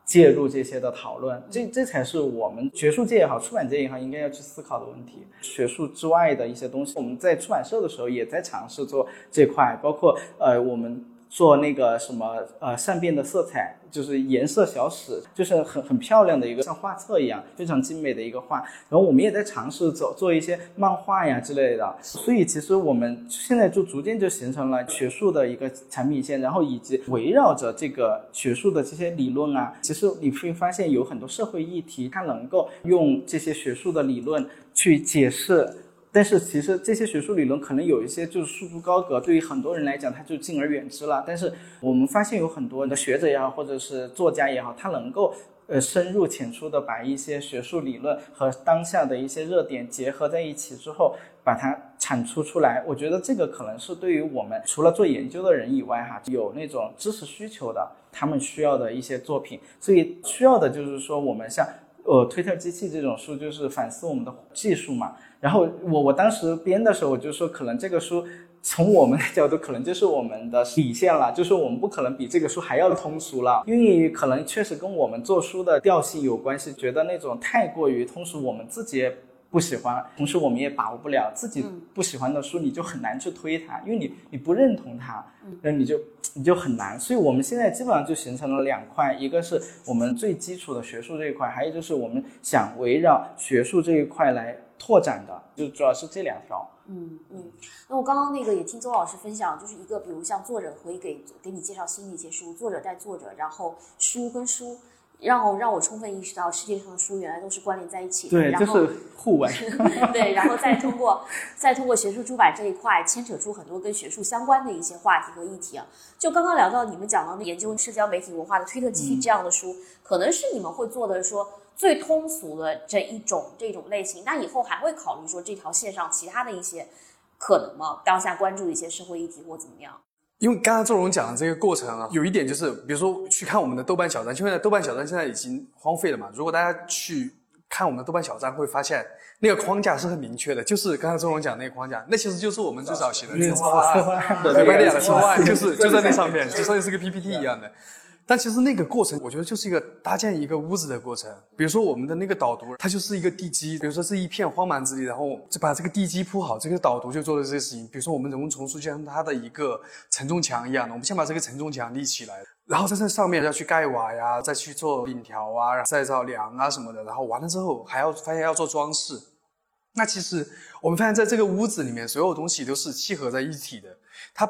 Speaker 2: 介入这些的讨论，这这才是我们学术界也好，出版界也好，应该要去思考的问题。学术之外的一些东西，我们在出版社的时候也在尝试做这块，包括呃我们。做那个什么呃善变的色彩，就是颜色小史，就是很很漂亮的一个像画册一样非常精美的一个画。然后我们也在尝试做做一些漫画呀之类的。所以其实我们现在就逐渐就形成了学术的一个产品线，然后以及围绕着这个学术的这些理论啊，其实你会发现有很多社会议题，它能够用这些学术的理论去解释。但是其实这些学术理论可能有一些就是束之高阁，对于很多人来讲，他就敬而远之了。但是我们发现有很多的学者也好，或者是作家也好，他能够呃深入浅出的把一些学术理论和当下的一些热点结合在一起之后，把它产出出来。我觉得这个可能是对于我们除了做研究的人以外，哈，有那种知识需求的，他们需要的一些作品。所以需要的就是说，我们像呃推特机器这种书，就是反思我们的技术嘛。然后我我当时编的时候，我就说，可能这个书从我们的角度，可能就是我们的底线了，就是我们不可能比这个书还要通俗了，因为可能确实跟我们做书的调性有关系，觉得那种太过于通俗，我们自己也不喜欢，同时我们也把握不了自己不喜欢的书，你就很难去推它，因为你你不认同它，那你就你就很难。所以我们现在基本上就形成了两块，一个是我们最基础的学术这一块，还有就是我们想围绕学术这一块来。拓展的就主要是这两条。
Speaker 3: 嗯嗯，那我刚刚那个也听周老师分享，就是一个比如像作者会给给你介绍新的一些书，作者带作者，然后书跟书。让让我充分意识到世界上的书原来都是关联在一起的，
Speaker 2: 对，就是互文。
Speaker 3: 对，然后再通过再通过学术出版这一块，牵扯出很多跟学术相关的一些话题和议题啊。就刚刚聊到你们讲到的研究社交媒体文化的推特机器这样的书，可能是你们会做的说最通俗的这一种这种类型。那以后还会考虑说这条线上其他的一些可能吗？当下关注一些社会议题或怎么样？
Speaker 1: 因为刚刚周荣讲的这个过程啊，有一点就是，比如说去看我们的豆瓣小站，因为豆瓣小站现在已经荒废了嘛。如果大家去看我们的豆瓣小站，会发现那个框架是很明确的，就是刚刚周荣讲那个框架，那其实就是我们最早写的策划，对，麦迪亚的策划，就是就在那上面，就像是个 PPT 一样的。但其实那个过程，我觉得就是一个搭建一个屋子的过程。比如说我们的那个导读，它就是一个地基。比如说是一片荒蛮之地，然后就把这个地基铺好，这个导读就做了这些事情。比如说我们人工重塑，就像它的一个承重墙一样的，我们先把这个承重墙立起来，然后在这上面要去盖瓦呀，再去做檩条啊，再造梁啊什么的。然后完了之后，还要发现要做装饰。那其实我们发现在这个屋子里面，所有东西都是契合在一起的。它，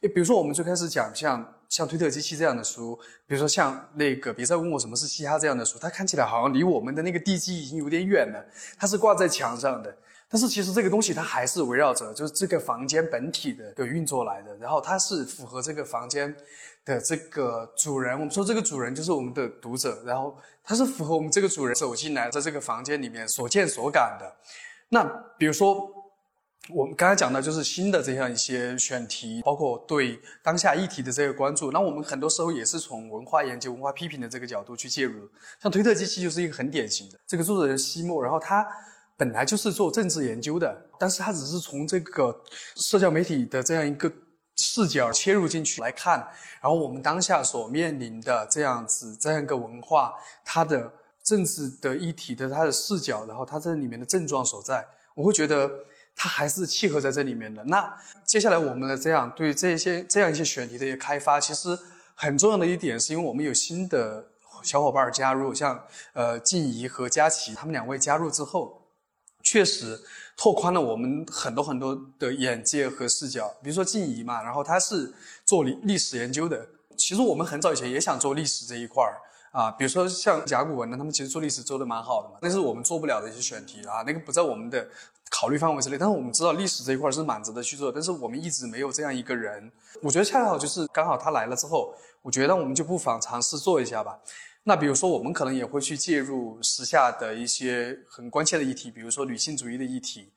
Speaker 1: 比如说我们最开始讲像。像推特机器这样的书，比如说像那个别再问我什么是嘻哈这样的书，它看起来好像离我们的那个地基已经有点远了。它是挂在墙上的，但是其实这个东西它还是围绕着就是这个房间本体的的运作来的。然后它是符合这个房间的这个主人，我们说这个主人就是我们的读者，然后它是符合我们这个主人走进来在这个房间里面所见所感的。那比如说。我们刚才讲的就是新的这样一些选题，包括对当下议题的这个关注。那我们很多时候也是从文化研究、文化批评的这个角度去介入。像推特机器就是一个很典型的这个作者人西莫，然后他本来就是做政治研究的，但是他只是从这个社交媒体的这样一个视角切入进去来看，然后我们当下所面临的这样子这样一个文化，它的政治的议题的它的视角，然后它这里面的症状所在，我会觉得。它还是契合在这里面的。那接下来我们的这样对这些这样一些选题的一些开发，其实很重要的一点是因为我们有新的小伙伴加入，像呃静怡和佳琪他们两位加入之后，确实拓宽了我们很多很多的眼界和视角。比如说静怡嘛，然后他是做历历史研究的，其实我们很早以前也想做历史这一块儿啊。比如说像甲骨文呢，他们其实做历史做的蛮好的嘛，那是我们做不了的一些选题啊，那个不在我们的。考虑范围之内，但是我们知道历史这一块是蛮值得去做，但是我们一直没有这样一个人。我觉得恰好就是刚好他来了之后，我觉得我们就不妨尝试做一下吧。那比如说，我们可能也会去介入时下的一些很关切的议题，比如说女性主义的议题。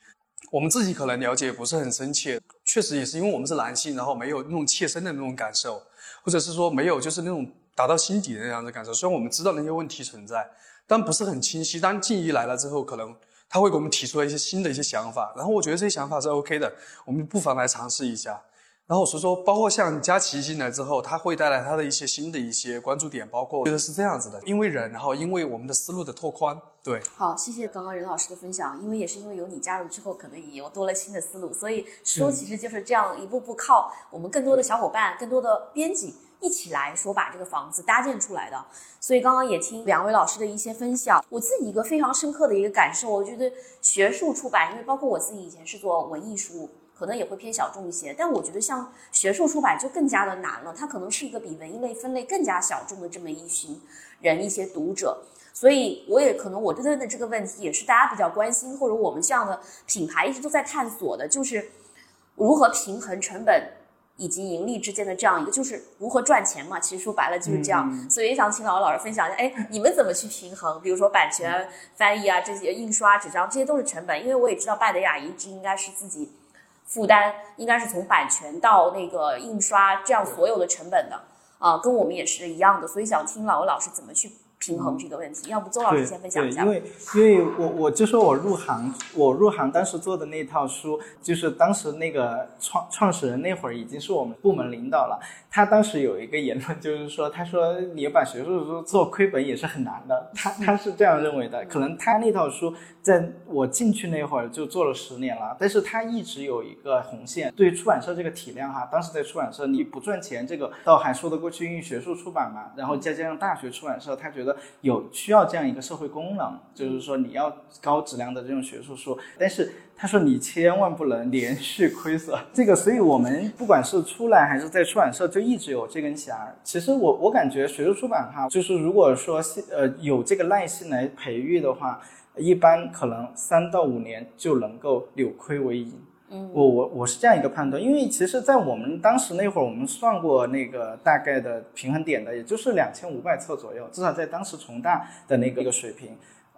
Speaker 1: 我们自己可能了解不是很深切，确实也是因为我们是男性，然后没有那种切身的那种感受，或者是说没有就是那种打到心底的那样的感受。虽然我们知道那些问题存在，但不是很清晰。当静怡来了之后，可能。他会给我们提出来一些新的一些想法，然后我觉得这些想法是 OK 的，我们不妨来尝试一下。然后所以说，包括像佳琪进来之后，他会带来他的一些新的一些关注点，包括觉得是这样子的，因为人，然后因为我们的思路的拓宽，对。
Speaker 3: 好，谢谢刚刚任老师的分享，因为也是因为有你加入之后，可能也有多了新的思路，所以说其实就是这样一步步靠我们更多的小伙伴、更多的编辑。一起来说把这个房子搭建出来的，所以刚刚也听两位老师的一些分享，我自己一个非常深刻的一个感受，我觉得学术出版，因为包括我自己以前是做文艺书，可能也会偏小众一些，但我觉得像学术出版就更加的难了，它可能是一个比文艺类分类更加小众的这么一群人，一些读者，所以我也可能我问的这个问题也是大家比较关心，或者我们这样的品牌一直都在探索的，就是如何平衡成本。以及盈利之间的这样一个，就是如何赚钱嘛。其实说白了就是这样，所以也想请老老师分享一下，哎，你们怎么去平衡？比如说版权、翻译啊，这些印刷、纸张，这些都是成本。因为我也知道拜德雅一直应该是自己负担，应该是从版权到那个印刷这样所有的成本的啊，跟我们也是一样的。所以想听老老师怎么去。平衡这个问题，要不邹老师先分享一下。
Speaker 2: 因为因为我我就说我入行，我入行当时做的那套书，就是当时那个创创始人那会儿已经是我们部门领导了。他当时有一个言论，就是说，他说你把学术书做亏本也是很难的。他 他是这样认为的。可能他那套书在我进去那会儿就做了十年了，但是他一直有一个红线，对出版社这个体量哈，当时在出版社你不赚钱，这个倒还说得过去，因为学术出版嘛。然后再加上大学出版社，他觉得。有需要这样一个社会功能，就是说你要高质量的这种学术书，但是他说你千万不能连续亏损，这个，所以我们不管是出来还是在出版社，就一直有这根弦。其实我我感觉学术出版哈，就是如果说呃有这个耐心来培育的话，一般可能三到五年就能够扭亏为盈。
Speaker 3: 嗯，
Speaker 2: 我我我是这样一个判断，因为其实，在我们当时那会儿，我们算过那个大概的平衡点的，也就是两千五百册左右，至少在当时重大的那个一个水平。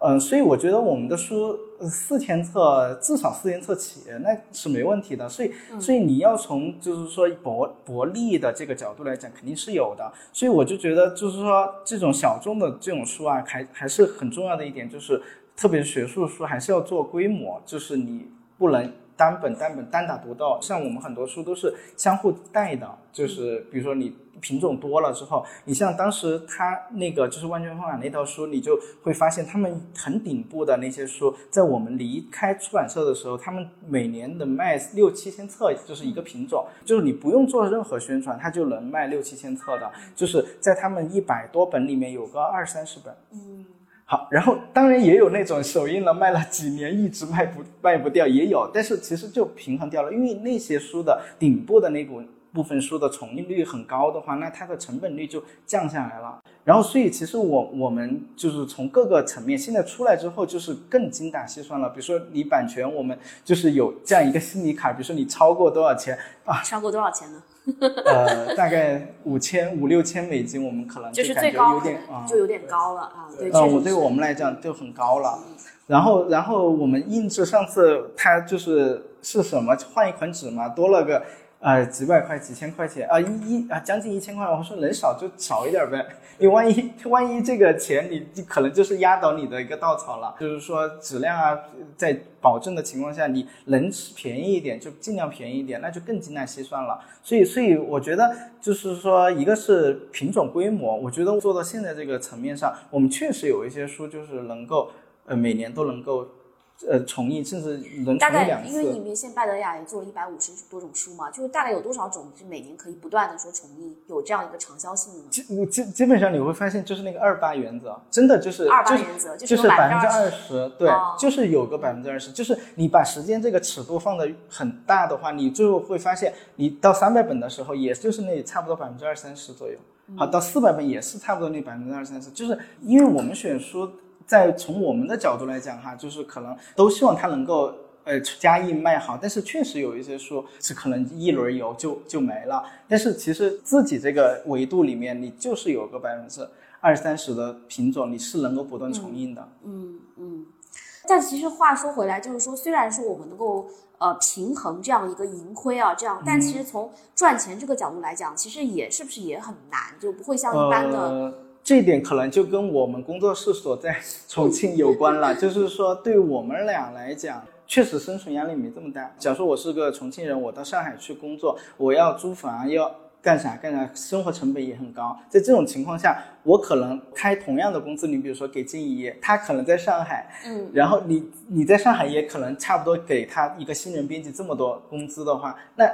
Speaker 2: 嗯，所以我觉得我们的书四千册至少四千册起，那是没问题的。所以，所以你要从就是说薄薄利的这个角度来讲，肯定是有的。所以我就觉得，就是说这种小众的这种书啊，还还是很重要的一点，就是特别是学术书还是要做规模，就是你不能。单本单本单打独斗，像我们很多书都是相互带的，就是比如说你品种多了之后，你像当时他那个就是万卷方法那套书，你就会发现他们很顶部的那些书，在我们离开出版社的时候，他们每年能卖六七千册，就是一个品种，就是你不用做任何宣传，它就能卖六七千册的，就是在他们一百多本里面有个二三十本。嗯。好，然后当然也有那种首印了卖了几年一直卖不卖不掉，也有，但是其实就平衡掉了，因为那些书的顶部的那股部分书的重印率很高的话，那它的成本率就降下来了。然后所以其实我我们就是从各个层面，现在出来之后就是更精打细算了。比如说你版权，我们就是有这样一个心理卡，比如说你超过多少钱啊？
Speaker 3: 超过多少钱呢？
Speaker 2: 呃，大概五千五六千美金，我们可能
Speaker 3: 就是
Speaker 2: 最高有点
Speaker 3: 就有点高了啊。对，呃，
Speaker 2: 我对我们来讲就很高了。然后，然后我们印制上次它就是是什么换一款纸嘛，多了个。呃，几百块、几千块钱啊，一一啊，将近一千块。我说能少就少一点呗，你万一万一这个钱你你可能就是压倒你的一个稻草了。就是说质量啊，在保证的情况下，你能便宜一点就尽量便宜一点，那就更精打细算了。所以，所以我觉得就是说，一个是品种规模，我觉得做到现在这个层面上，我们确实有一些书就是能够呃每年都能够。呃，重印甚至能
Speaker 3: 大概，因为你们现在拜德雅也做了一百五十多种书嘛，就是大概有多少种是每年可以不断的说重印，有这样一个长销性的吗？
Speaker 2: 基基基本上你会发现，就是那个二八原则，真的就是
Speaker 3: 二八原则，
Speaker 2: 就是百分之
Speaker 3: 二
Speaker 2: 十，对，就是有个百分之二十，就是你把时间这个尺度放的很大的话，你最后会发现，你到三百本的时候，也就是那差不多百分之二三十左右，好，到四百本也是差不多那百分之二三十，就是因为我们选书。在从我们的角度来讲哈，就是可能都希望它能够呃加印卖好，但是确实有一些书是可能一轮游就就没了。但是其实自己这个维度里面，你就是有个百分之二三十的品种，你是能够不断重印的。
Speaker 3: 嗯嗯。但其实话说回来，就是说虽然说我们能够呃平衡这样一个盈亏啊，这样，但其实从赚钱这个角度来讲，其实也是不是也很难，就不会像一般的。
Speaker 2: 这一点可能就跟我们工作室所在重庆有关了，就是说对我们俩来讲，确实生存压力没这么大。假如说我是个重庆人，我到上海去工作，我要租房，要干啥干啥，生活成本也很高。在这种情况下，我可能开同样的工资，你比如说给静怡，她可能在上海，
Speaker 3: 嗯，
Speaker 2: 然后你你在上海也可能差不多给她一个新人编辑这么多工资的话，那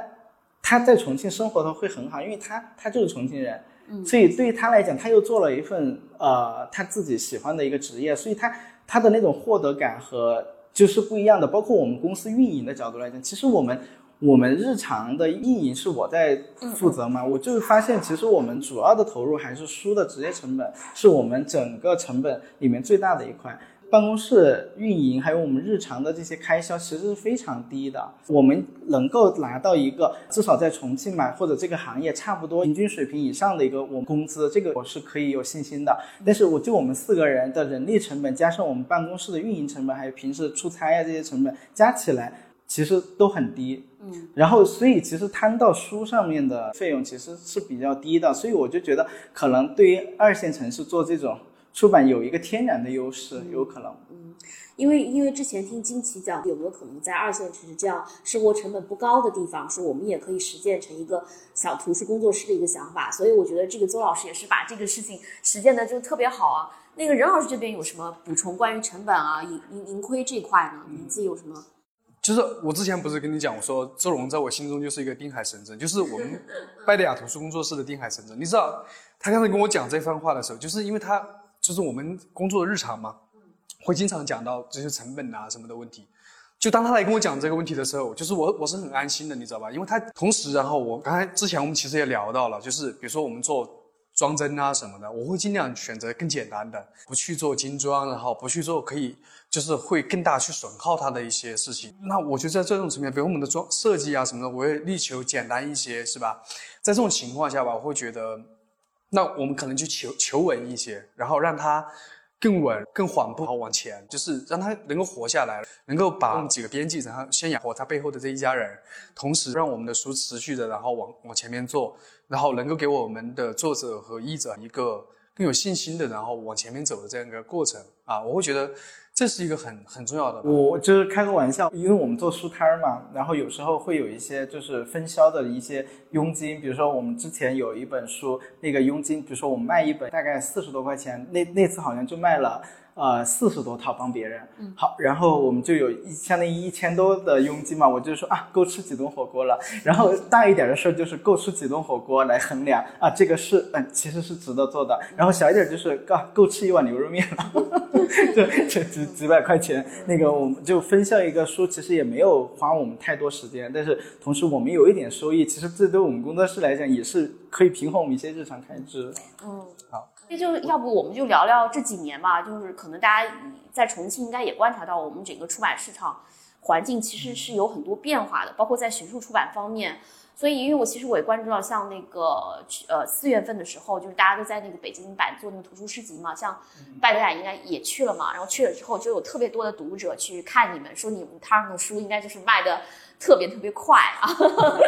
Speaker 2: 她在重庆生活的会很好，因为她她就是重庆人。所以对于他来讲，他又做了一份呃他自己喜欢的一个职业，所以他他的那种获得感和就是不一样的。包括我们公司运营的角度来讲，其实我们我们日常的运营是我在负责嘛，我就发现其实我们主要的投入还是书的职业成本，是我们整个成本里面最大的一块。办公室运营还有我们日常的这些开销其实是非常低的。我们能够拿到一个至少在重庆买或者这个行业差不多平均水平以上的一个我工资，这个我是可以有信心的。但是我就我们四个人的人力成本加上我们办公室的运营成本，还有平时出差啊这些成本加起来，其实都很低。
Speaker 3: 嗯，
Speaker 2: 然后所以其实摊到书上面的费用其实是比较低的，所以我就觉得可能对于二线城市做这种。出版有一个天然的优势，有可能。
Speaker 3: 嗯，因为因为之前听金奇讲，有没有可能在二线城市这样生活成本不高的地方，说我们也可以实践成一个小图书工作室的一个想法。所以我觉得这个邹老师也是把这个事情实践的就特别好啊。那个任老师这边有什么补充关于成本啊、盈盈盈亏这块呢？你自己有什么？
Speaker 1: 就是我之前不是跟你讲，我说周荣在我心中就是一个定海神针，就是我们 拜德雅图书工作室的定海神针。你知道，他刚才跟我讲这番话的时候，就是因为他。就是我们工作的日常嘛，会经常讲到这些成本啊什么的问题。就当他来跟我讲这个问题的时候，就是我我是很安心的，你知道吧？因为他同时，然后我刚才之前我们其实也聊到了，就是比如说我们做装帧啊什么的，我会尽量选择更简单的，不去做精装，然后不去做可以就是会更大去损耗它的一些事情。那我觉得在这种层面，比如我们的装设计啊什么的，我也力求简单一些，是吧？在这种情况下吧，我会觉得。那我们可能就求求稳一些，然后让它更稳、更缓步往前，就是让它能够活下来，能够把我们几个编辑，然后先养活他背后的这一家人，同时让我们的书持续的，然后往往前面做，然后能够给我们的作者和译者一个更有信心的，然后往前面走的这样一个过程。啊，我会觉得这是一个很很重要的。
Speaker 2: 我就是开个玩笑，因为我们做书摊儿嘛，然后有时候会有一些就是分销的一些佣金，比如说我们之前有一本书，那个佣金，比如说我们卖一本大概四十多块钱，那那次好像就卖了。呃，四十多套帮别人，嗯，好，然后我们就有一相当于一千多的佣金嘛，我就说啊，够吃几顿火锅了。然后大一点的事儿就是够吃几顿火锅来衡量啊，这个是嗯，其实是值得做的。然后小一点就是啊够吃一碗牛肉面了，就 就几几百块钱。那个我们就分销一个书，其实也没有花我们太多时间，但是同时我们有一点收益，其实这对我们工作室来讲也是可以平衡我们一些日常开支。
Speaker 3: 嗯，
Speaker 1: 好。
Speaker 3: 那就要不我们就聊聊这几年吧，就是可能大家在重庆应该也观察到，我们整个出版市场环境其实是有很多变化的，包括在学术出版方面。所以，因为我其实我也关注到，像那个呃四月份的时候，就是大家都在那个北京版做那个图书市集嘛，像拜德雅应该也去了嘛，然后去了之后就有特别多的读者去看你们，说你们摊上的书应该就是卖的特别特别快啊，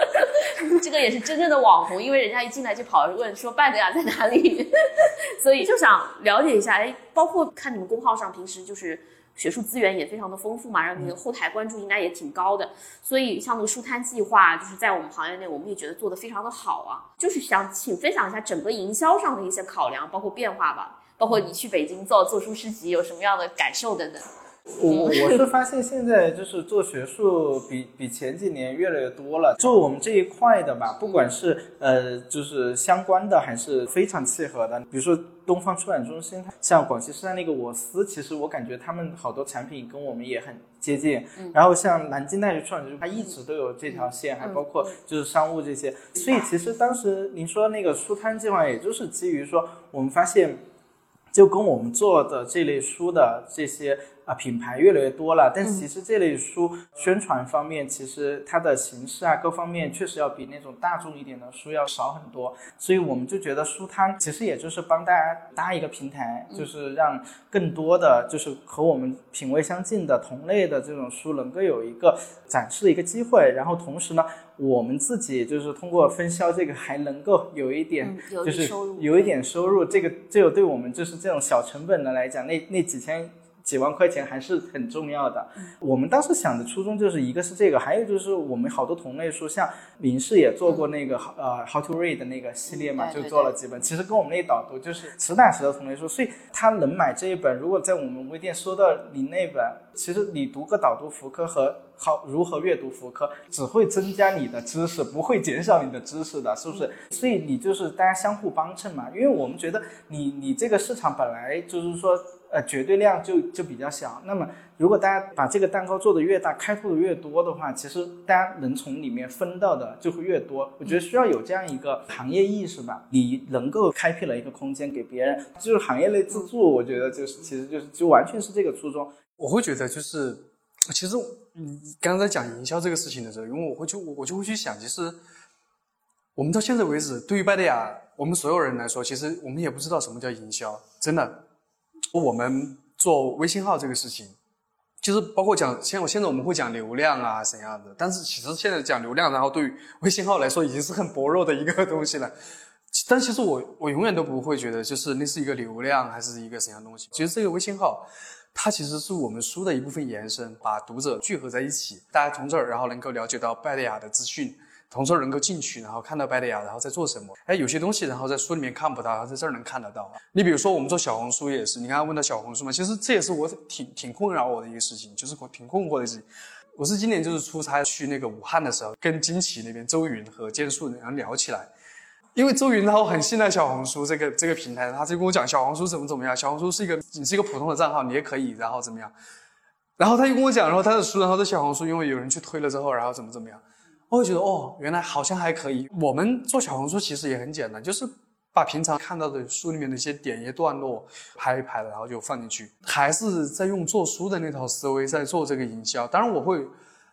Speaker 3: 这个也是真正的网红，因为人家一进来就跑着问说拜德雅在哪里，所以就想了解一下，哎，包括看你们公号上平时就是。学术资源也非常的丰富嘛，然后你的后台关注应该也挺高的，所以像那个书摊计划，就是在我们行业内，我们也觉得做的非常的好啊。就是想请分享一下整个营销上的一些考量，包括变化吧，包括你去北京做做书诗集有什么样的感受等等。
Speaker 2: 我我是发现现在就是做学术比比前几年越来越多了，就我们这一块的吧，不管是呃就是相关的还是非常契合的，比如说东方出版中心，像广西师范那个我司，其实我感觉他们好多产品跟我们也很接近。然后像南京大学出版中心，它一直都有这条线，还包括就是商务这些。所以其实当时您说那个书摊计划，也就是基于说我们发现，就跟我们做的这类书的这些。啊，品牌越来越多了，但其实这类书宣传方面，其实它的形式啊，各方面确实要比那种大众一点的书要少很多。所以我们就觉得书摊其实也就是帮大家搭一个平台，就是让更多的就是和我们品味相近的同类的这种书能够有一个展示的一个机会。然后同时呢，我们自己就是通过分销这个还能够有一点，就是有一点收入。这个这个对我们就是这种小成本的来讲，那那几千。几万块钱还是很重要的。我们当时想的初衷就是一个是这个，还有就是我们好多同类书，像林氏也做过那个呃 How to Read 的那个系列嘛，就做了几本。其实跟我们那导读就是实打实的同类书，所以他能买这一本。如果在我们微店收到你那本，其实你读个导读福柯和好如何阅读福柯，只会增加你的知识，不会减少你的知识的，是不是？所以你就是大家相互帮衬嘛。因为我们觉得你你这个市场本来就是说。呃，绝对量就就比较小。那么，如果大家把这个蛋糕做得越大，开拓的越多的话，其实大家能从里面分到的就会越多。我觉得需要有这样一个行业意识吧，你能够开辟了一个空间给别人，就是行业内自助。我觉得就是，其实就是就完全是这个初衷。
Speaker 1: 我会觉得就是，其实嗯，刚才讲营销这个事情的时候，因为我会去我我就会去想，其实我们到现在为止，对于拜德雅，我们所有人来说，其实我们也不知道什么叫营销，真的。我们做微信号这个事情，就是包括讲，现现在我们会讲流量啊怎样的，但是其实现在讲流量，然后对于微信号来说已经是很薄弱的一个东西了。但其实我我永远都不会觉得就是那是一个流量还是一个什么样东西。其实这个微信号，它其实是我们书的一部分延伸，把读者聚合在一起，大家从这儿然后能够了解到拜利亚的资讯。同时能够进去，然后看到拜德雅，然后在做什么？哎，有些东西，然后在书里面看不到，然后在这儿能看得到。你比如说，我们做小红书也是，你刚刚问到小红书嘛，其实这也是我挺挺困扰我的一个事情，就是挺困惑的事情。我是今年就是出差去那个武汉的时候，跟金奇那边周云和建树然后聊起来，因为周云然后很信赖小红书这个这个平台，他就跟我讲小红书怎么怎么样，小红书是一个 你是一个普通的账号，你也可以，然后怎么样？然后他就跟我讲，然后他的书，然后在小红书因为有人去推了之后，然后怎么怎么样？我会觉得哦，原来好像还可以。我们做小红书其实也很简单，就是把平常看到的书里面的一些点页段落拍一拍然后就放进去，还是在用做书的那套思维在做这个营销。当然，我会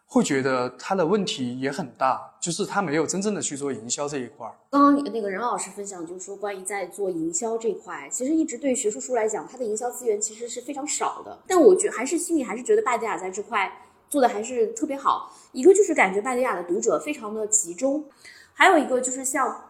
Speaker 1: 会觉得他的问题也很大，就是他没有真正的去做营销这一块。
Speaker 3: 刚刚那个任老师分享，就是说关于在做营销这块，其实一直对学术书来讲，它的营销资源其实是非常少的。但我觉还是心里还是觉得拜德雅在这块做的还是特别好。一个就是感觉麦迪亚的读者非常的集中，还有一个就是像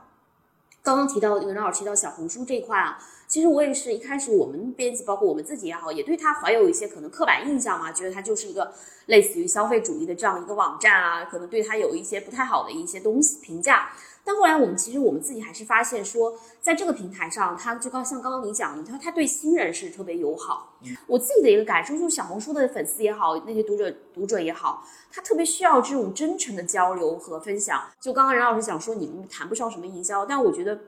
Speaker 3: 刚刚提到那老师提到小红书这一块啊。其实我也是一开始，我们编辑包括我们自己也好，也对他怀有一些可能刻板印象嘛，觉得他就是一个类似于消费主义的这样一个网站啊，可能对他有一些不太好的一些东西评价。但后来我们其实我们自己还是发现说，在这个平台上，他就刚像刚刚你讲的，他他对新人是特别友好。我自己的一个感受就是，小红书的粉丝也好，那些读者读者也好，他特别需要这种真诚的交流和分享。就刚刚任老师讲说，你们谈不上什么营销，但我觉得。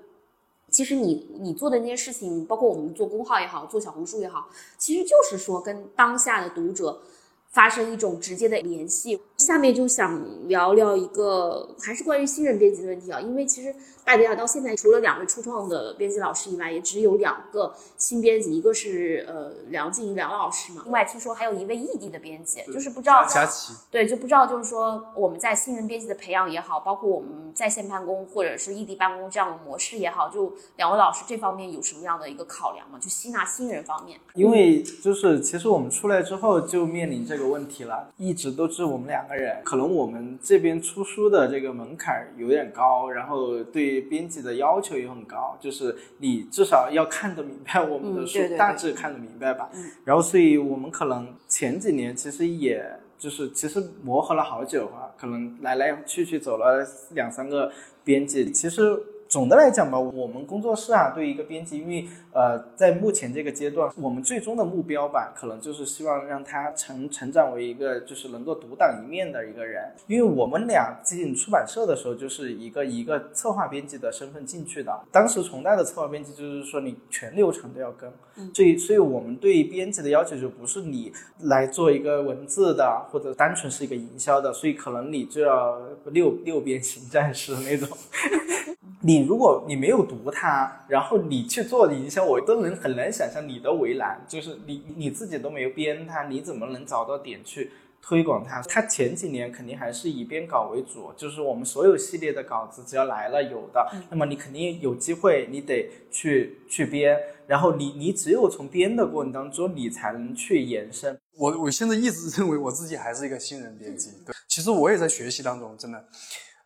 Speaker 3: 其实你你做的那些事情，包括我们做公号也好，做小红书也好，其实就是说跟当下的读者。发生一种直接的联系。下面就想聊聊一个还是关于新人编辑的问题啊，因为其实拜德雅到现在除了两位初创的编辑老师以外，也只有两个新编辑，一个是呃梁静梁老师嘛，另外听说还有一位异地的编辑，就是不知道
Speaker 1: 佳琪，
Speaker 3: 对，就不知道就是说我们在新人编辑的培养也好，包括我们在线办公或者是异地办公这样的模式也好，就两位老师这方面有什么样的一个考量吗？就吸纳新人方面，
Speaker 2: 因为就是其实我们出来之后就面临这个。问题了，一直都是我们两个人，可能我们这边出书的这个门槛有点高，然后对编辑的要求也很高，就是你至少要看得明白我们的书，大致看得明白吧。然后，所以我们可能前几年其实也就是其实磨合了好久啊，可能来来去去走了两三个编辑，其实。总的来讲吧，我们工作室啊，对一个编辑，因为呃，在目前这个阶段，我们最终的目标吧，可能就是希望让他成成长为一个就是能够独当一面的一个人。因为我们俩进出版社的时候，就是一个一个策划编辑的身份进去的。当时从大的策划编辑就是说你全流程都要跟，所以所以我们对编辑的要求就不是你来做一个文字的，或者单纯是一个营销的，所以可能你就要六六边形战士那种。你如果你没有读它，然后你去做营销，我都能很难想象你的为难，就是你你自己都没有编它，你怎么能找到点去推广它？它前几年肯定还是以编稿为主，就是我们所有系列的稿子只要来了有的，那么你肯定有机会，你得去去编，然后你你只有从编的过程当中，你才能去延伸。
Speaker 1: 我我现在一直认为我自己还是一个新人编辑，对，其实我也在学习当中，真的。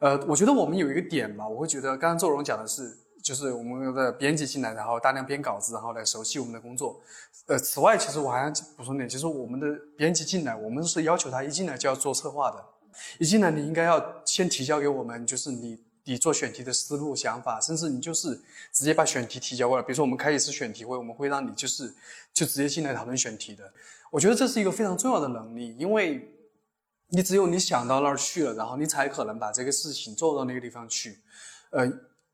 Speaker 1: 呃，我觉得我们有一个点嘛，我会觉得刚刚周荣讲的是，就是我们的编辑进来，然后大量编稿子，然后来熟悉我们的工作。呃，此外，其实我还想补充点，就是我们的编辑进来，我们是要求他一进来就要做策划的，一进来你应该要先提交给我们，就是你你做选题的思路、想法，甚至你就是直接把选题提交过来。比如说我们开一次选题会，我们会让你就是就直接进来讨论选题的。我觉得这是一个非常重要的能力，因为。你只有你想到那儿去了，然后你才可能把这个事情做到那个地方去，呃，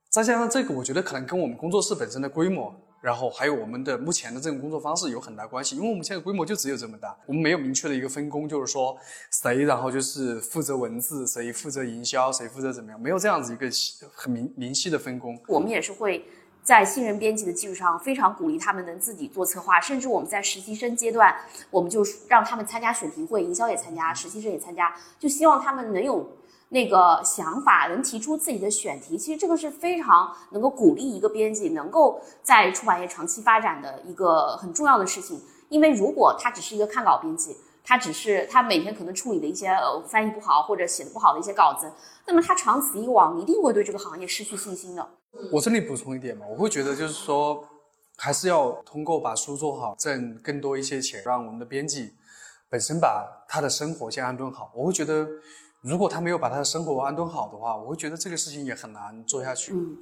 Speaker 1: 再加上这个，我觉得可能跟我们工作室本身的规模，然后还有我们的目前的这种工作方式有很大关系。因为我们现在规模就只有这么大，我们没有明确的一个分工，就是说谁然后就是负责文字，谁负责营销，谁负责怎么样，没有这样子一个很明明细的分工。
Speaker 3: 我们也是会。在新人编辑的基础上，非常鼓励他们能自己做策划，甚至我们在实习生阶段，我们就让他们参加选题会，营销也参加，实习生也参加，就希望他们能有那个想法，能提出自己的选题。其实这个是非常能够鼓励一个编辑能够在出版业长期发展的一个很重要的事情。因为如果他只是一个看稿编辑，他只是他每天可能处理的一些呃翻译不好或者写的不好的一些稿子，那么他长此以往一定会对这个行业失去信心的。
Speaker 1: 我这里补充一点嘛，我会觉得就是说，还是要通过把书做好，挣更多一些钱，让我们的编辑本身把他的生活先安顿好。我会觉得，如果他没有把他的生活安顿好的话，我会觉得这个事情也很难做下去。
Speaker 3: 嗯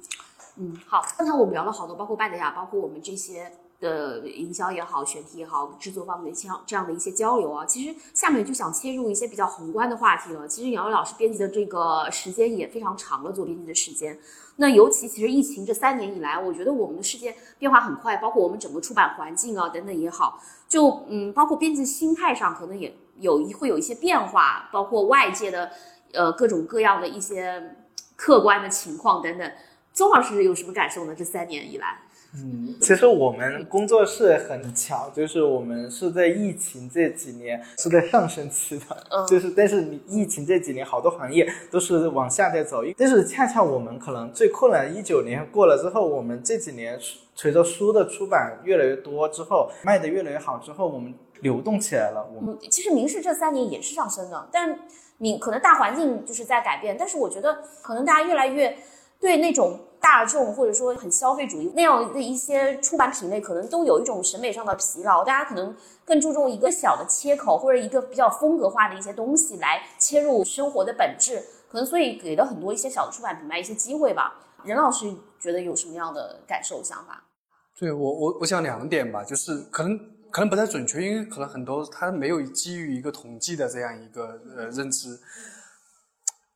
Speaker 3: 嗯，好，刚才我们聊了好多，包括拜德雅，包括我们这些。的营销也好，选题也好，制作方面的像这样的一些交流啊，其实下面就想切入一些比较宏观的话题了。其实杨老师编辑的这个时间也非常长了，做编辑的时间。那尤其其实疫情这三年以来，我觉得我们的世界变化很快，包括我们整个出版环境啊等等也好，就嗯，包括编辑心态上可能也有一会有一些变化，包括外界的呃各种各样的一些客观的情况等等。周老师有什么感受呢？这三年以来？
Speaker 2: 嗯，其实我们工作室很巧，就是我们是在疫情这几年是在上升期的，
Speaker 3: 嗯。
Speaker 2: 就是但是你疫情这几年好多行业都是往下在走，但是恰恰我们可能最困难一九年过了之后，我们这几年随着书的出版越来越多之后，卖的越来越好之后，我们流动起来了，我们
Speaker 3: 嗯，其实民视这三年也是上升的，但你可能大环境就是在改变，但是我觉得可能大家越来越对那种大众或者说很消费主义那样的一些出版品类，可能都有一种审美上的疲劳，大家可能更注重一个小的切口或者一个比较风格化的一些东西来切入生活的本质，可能所以给了很多一些小的出版品牌一些机会吧。任老师觉得有什么样的感受想法？
Speaker 1: 对我我我想两点吧，就是可能可能不太准确，因为可能很多它没有基于一个统计的这样一个呃认知。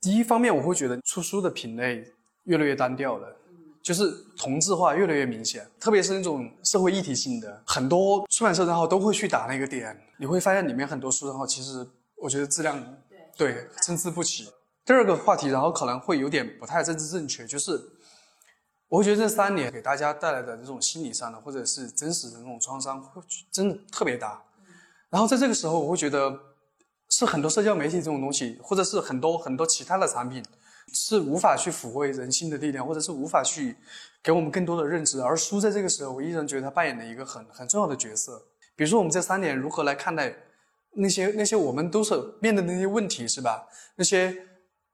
Speaker 1: 第一方面，我会觉得出书的品类越来越单调了，就是同质化越来越明显，特别是那种社会议题性的，很多出版社账号都会去打那个点，你会发现里面很多书账号其实我觉得质量对参差不齐。第二个话题，然后可能会有点不太政治正确，就是我会觉得这三年给大家带来的这种心理上的或者是真实的那种创伤，会真的特别大。然后在这个时候，我会觉得是很多社交媒体这种东西，或者是很多很多其他的产品，是无法去抚慰人心的力量，或者是无法去给我们更多的认知。而书在这个时候，我依然觉得它扮演了一个很很重要的角色。比如说，我们这三年如何来看待那些那些我们都是面对的那些问题，是吧？那些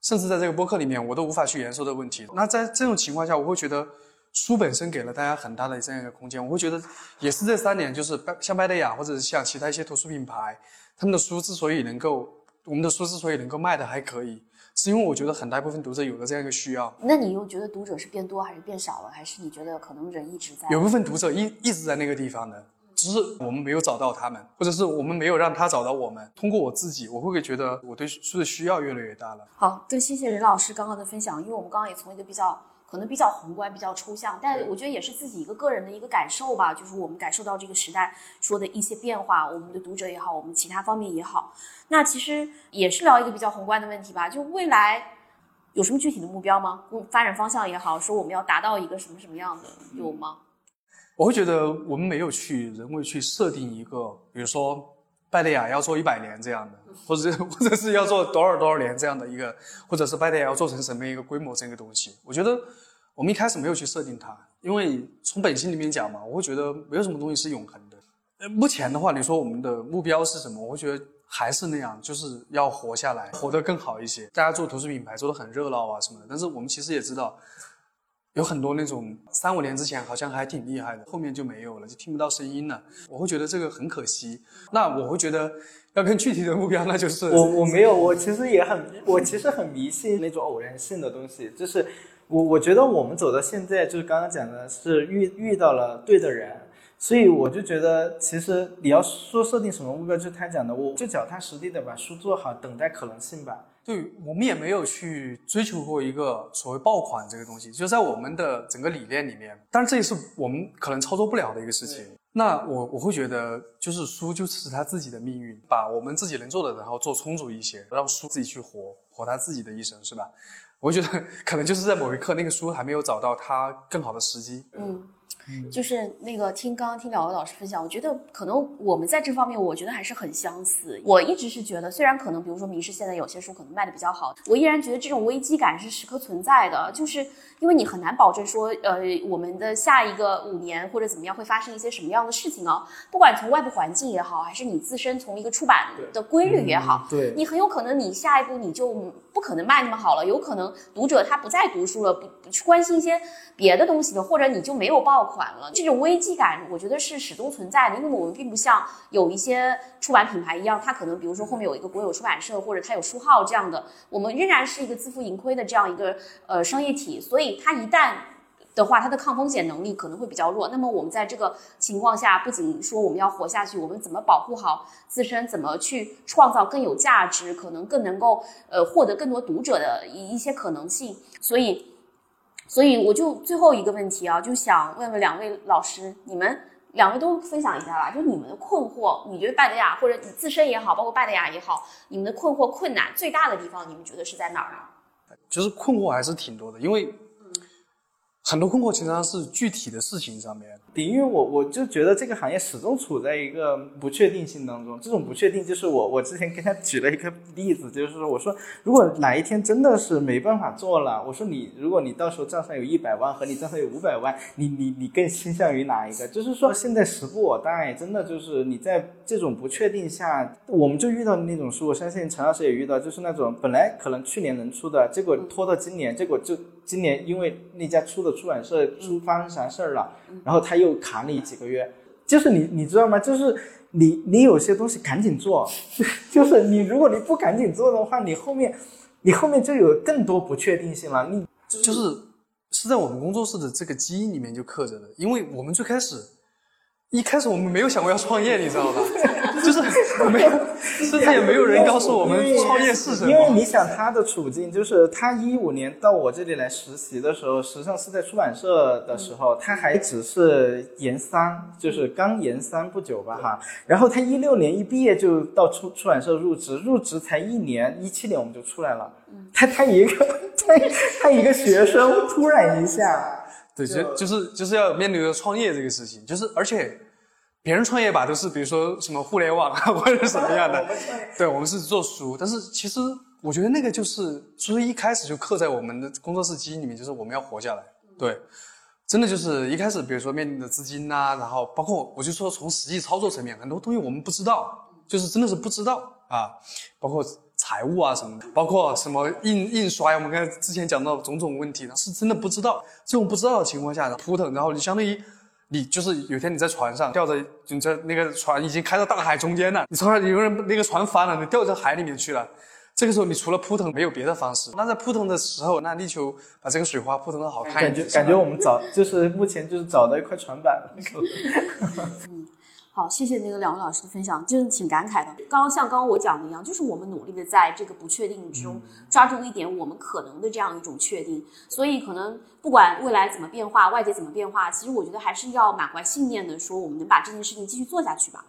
Speaker 1: 甚至在这个播客里面我都无法去言说的问题。那在这种情况下，我会觉得书本身给了大家很大的这样一个空间。我会觉得也是这三年，就是像拜德雅或者是像其他一些图书品牌，他们的书之所以能够，我们的书之所以能够卖的还可以，是因为我觉得很大一部分读者有了这样一个需要。
Speaker 3: 那你又觉得读者是变多还是变少了？还是你觉得可能人一直在？
Speaker 1: 有部分读者一一直在那个地方的，只是我们没有找到他们，或者是我们没有让他找到我们。通过我自己，我会觉得我对书的需要越来越大了。
Speaker 3: 好，更，谢谢任老师刚刚的分享，因为我们刚刚也从一个比较可能比较宏观、比较抽象，但我觉得也是自己一个个人的一个感受吧，就是我们感受到这个时代说的一些变化，我们的读者也好，我们其他方面也好，那其实也是聊一个比较宏观的问题吧，就未来有什么具体的目标吗？发展方向也好，说我们要达到一个什么什么样的，有吗？
Speaker 1: 我会觉得我们没有去人为去设定一个，比如说拜德雅要做一百年这样的，或者 或者是要做多少多少年这样的一个，或者是拜德雅要做成什么一个规模这个东西。我觉得我们一开始没有去设定它，因为从本心里面讲嘛，我会觉得没有什么东西是永恒的。目前的话，你说我们的目标是什么？我会觉得还是那样，就是要活下来，活得更好一些。大家做图书品牌做得很热闹啊什么的，但是我们其实也知道。有很多那种三五年之前好像还挺厉害的，后面就没有了，就听不到声音了。我会觉得这个很可惜。那我会觉得要更具体的目标，那就是
Speaker 2: 我我没有，我其实也很，我其实很迷信那种偶然性的东西。就是我我觉得我们走到现在，就是刚刚讲的是遇遇到了对的人，所以我就觉得其实你要说设定什么目标，就是他讲的，我就脚踏实地的把书做好，等待可能性吧。
Speaker 1: 对我们也没有去追求过一个所谓爆款这个东西，就在我们的整个理念里面。当然，这也是我们可能操作不了的一个事情。那我我会觉得，就是书就是他自己的命运，把我们自己能做的，然后做充足一些，让书自己去活，活他自己的一生，是吧？我觉得可能就是在某一刻，那个书还没有找到它更好的时机。
Speaker 3: 嗯。就是那个听刚刚听两位老师分享，我觉得可能我们在这方面，我觉得还是很相似。我一直是觉得，虽然可能比如说名师现在有些书可能卖的比较好，我依然觉得这种危机感是时刻存在的，就是因为你很难保证说，呃，我们的下一个五年或者怎么样会发生一些什么样的事情啊？不管从外部环境也好，还是你自身从一个出版的规律也好，
Speaker 2: 对
Speaker 3: 你很有可能你下一步你就不可能卖那么好了，有可能读者他不再读书了，不不去关心一些别的东西了，或者你就没有爆款了。这种危机感，我觉得是始终存在的，因为我们并不像有一些出版品牌一样，它可能比如说后面有一个国有出版社，或者它有书号这样的，我们仍然是一个自负盈亏的这样一个呃商业体，所以它一旦的话，它的抗风险能力可能会比较弱。那么我们在这个情况下，不仅说我们要活下去，我们怎么保护好自身，怎么去创造更有价值，可能更能够呃获得更多读者的一一些可能性。所以。所以我就最后一个问题啊，就想问问两位老师，你们两位都分享一下吧，就你们的困惑，你觉得拜德雅或者你自身也好，包括拜德雅也好，你们的困惑、困难最大的地方，你们觉得是在哪儿啊？
Speaker 1: 就是困惑还是挺多的，因为很多困惑其实上是具体的事情上面。
Speaker 2: 对，因为我我就觉得这个行业始终处在一个不确定性当中。这种不确定，就是我我之前跟他举了一个例子，就是说，我说如果哪一天真的是没办法做了，我说你如果你到时候账上有一百万和你账上有五百万，你你你更倾向于哪一个？就是说现在时不我待，真的就是你在这种不确定下，我们就遇到那种书，我相信陈老师也遇到，就是那种本来可能去年能出的，结果拖到今年，结果就今年因为那家出的出版社出发生啥事儿了，然后他又。卡你几个月，就是你，你知道吗？就是你，你有些东西赶紧做，就是你，如果你不赶紧做的话，你后面，你后面就有更多不确定性了。你
Speaker 1: 就是是在我们工作室的这个基因里面就刻着的，因为我们最开始。一开始我们没有想过要创业，你知道吧？就是没有，甚至也没有人告诉我们创业是什么。
Speaker 2: 因为你想他的处境，就是他一五年到我这里来实习的时候，实际上是在出版社的时候，他还只是研三，就是刚研三不久吧，哈。然后他一六年一毕业就到出出版社入职，入职才一年，一七年我们就出来了。他他一个他他一个学生，突然一下。
Speaker 1: 对，就就是就是要面临着创业这个事情，就是而且别人创业吧都是比如说什么互联网啊 或者什么样的，对我们是做书，但是其实我觉得那个就是所以一开始就刻在我们的工作室基因里面，就是我们要活下来。对，真的就是一开始比如说面临的资金呐，然后包括我就说从实际操作层面，很多东西我们不知道，就是真的是不知道啊，包括。财务啊什么的，包括什么印印刷呀，我们刚才之前讲到种种问题，是真的不知道。这种不知道的情况下，扑腾，然后你相当于你就是有一天你在船上吊着，你在那个船已经开到大海中间了，你突然有人那个船翻了，你掉到海里面去了。这个时候你除了扑腾没有别的方式。那在扑腾的时候，那力求把这个水花扑腾的好看
Speaker 2: 感觉感觉我们找就是目前就是找到一块船板。
Speaker 3: 好，谢谢那个两位老师的分享，真的挺感慨的。刚刚像刚刚我讲的一样，就是我们努力的在这个不确定之中抓住一点我们可能的这样一种确定。所以可能不管未来怎么变化，外界怎么变化，其实我觉得还是要满怀信念的，说我们能把这件事情继续做下去吧。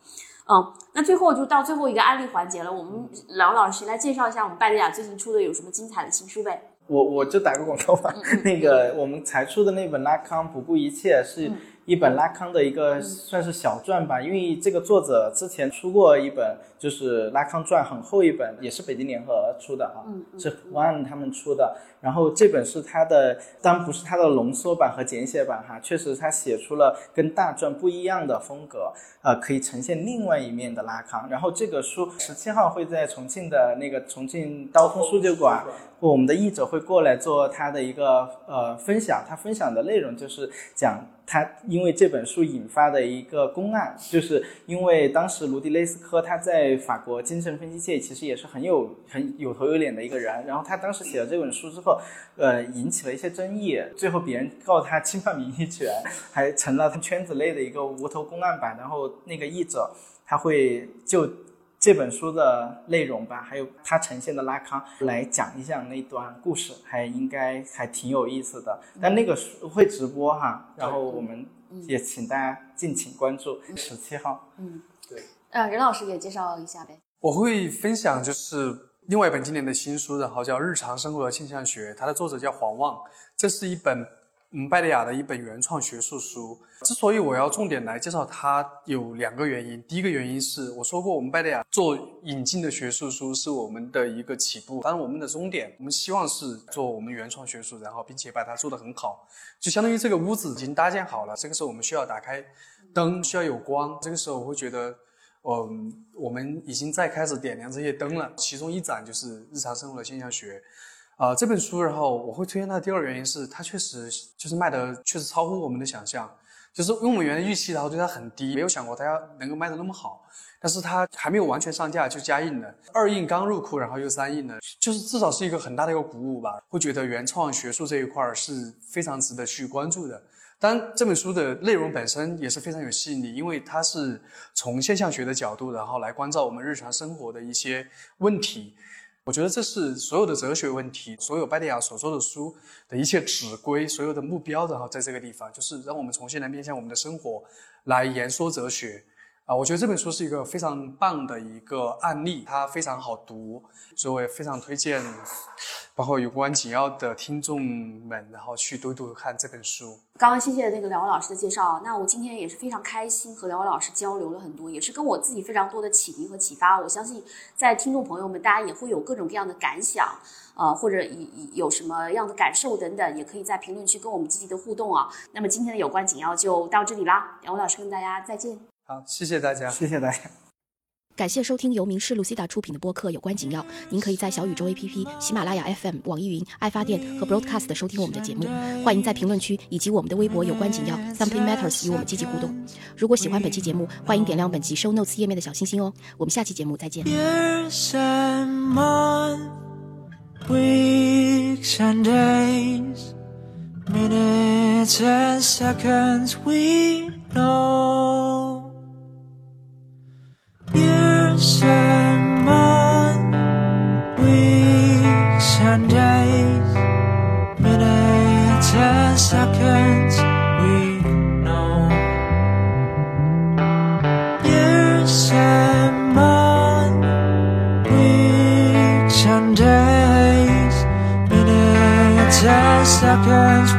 Speaker 3: 嗯，那最后就到最后一个案例环节了，我们两位老师来介绍一下我们拜德雅最近出的有什么精彩的新书呗？
Speaker 2: 我我就打个广告吧，那个我们才出的那本《拉康不顾一切》是。一本拉康的一个算是小传吧，因为这个作者之前出过一本，就是拉康传，很厚一本，也是北京联合出的啊，是胡安他们出的。然后这本是他的，当然不是他的浓缩版和简写版哈，确实他写出了跟大传不一样的风格，呃，可以呈现另外一面的拉康。然后这个书十七号会在重庆的那个重庆刀锋书酒馆，我们的译者会过来做他的一个呃分享，他分享的内容就是讲。他因为这本书引发的一个公案，就是因为当时卢迪雷斯科他在法国精神分析界其实也是很有很有头有脸的一个人，然后他当时写了这本书之后，呃，引起了一些争议，最后别人告他侵犯名誉权，还成了他圈子内的一个无头公案吧。然后那个译者他会就。这本书的内容吧，还有它呈现的拉康来讲一讲那段故事，还应该还挺有意思的。但那个书会直播哈，然后我们也请大家敬请关注十七号。
Speaker 3: 嗯，对。呃，任老师也介绍一下呗。
Speaker 1: 我会分享就是另外一本今年的新书，然后叫《日常生活的现象学》，它的作者叫黄望，这是一本。嗯，拜利亚的一本原创学术书。之所以我要重点来介绍它，有两个原因。第一个原因是我说过，我们拜利亚做引进的学术书是我们的一个起步，当然我们的终点，我们希望是做我们原创学术，然后并且把它做得很好，就相当于这个屋子已经搭建好了。这个时候我们需要打开灯，需要有光。这个时候我会觉得，嗯，我们已经在开始点亮这些灯了。其中一盏就是日常生活的现象学。啊，这本书，然后我会推荐它的第二个原因是，它确实就是卖的确实超乎我们的想象，就是因为我们原来预期，然后对它很低，没有想过它要能够卖的那么好。但是它还没有完全上架就加印了，二印刚入库，然后又三印了，就是至少是一个很大的一个鼓舞吧。会觉得原创学术这一块儿是非常值得去关注的。当然，这本书的内容本身也是非常有吸引力，因为它是从现象学的角度，然后来关照我们日常生活的一些问题。我觉得这是所有的哲学问题，所有拜利亚所做的书的一切指归，所有的目标，然后在这个地方，就是让我们重新来面向我们的生活，来言说哲学。啊，我觉得这本书是一个非常棒的一个案例，它非常好读，所以我也非常推荐包括有关紧要的听众们，然后去读一读看这本书。
Speaker 4: 刚刚谢谢那个梁老师的介绍，那我今天也是非常开心和梁老师交流了很多，也是跟我自己非常多的启迪和启发。我相信在听众朋友们，大家也会有各种各样的感想，呃，或者有有什么样的感受等等，也可以在评论区跟我们积极的互动啊。那么今天的有关紧要就到这里啦，梁老师跟大家再见。
Speaker 1: 好，谢谢大家，
Speaker 2: 谢谢大家。
Speaker 4: 感谢收听由名仕路 Cida 出品的播客《有关紧要》。您可以在小宇宙 APP、喜马拉雅 FM、网易云、爱发电和 Broadcast 收听我们的节目。欢迎在评论区以及我们的微博“有关紧要 Something Matters” 与我们积极互动。如果喜欢本期节目，欢迎点亮本集 Show Notes 页面的小星星哦。我们下期节目再见。years and months, weeks and days, minutes and seconds, we know. Dear someone, weeks and days, minutes and seconds, we know. Dear someone, weeks and days, minutes and seconds.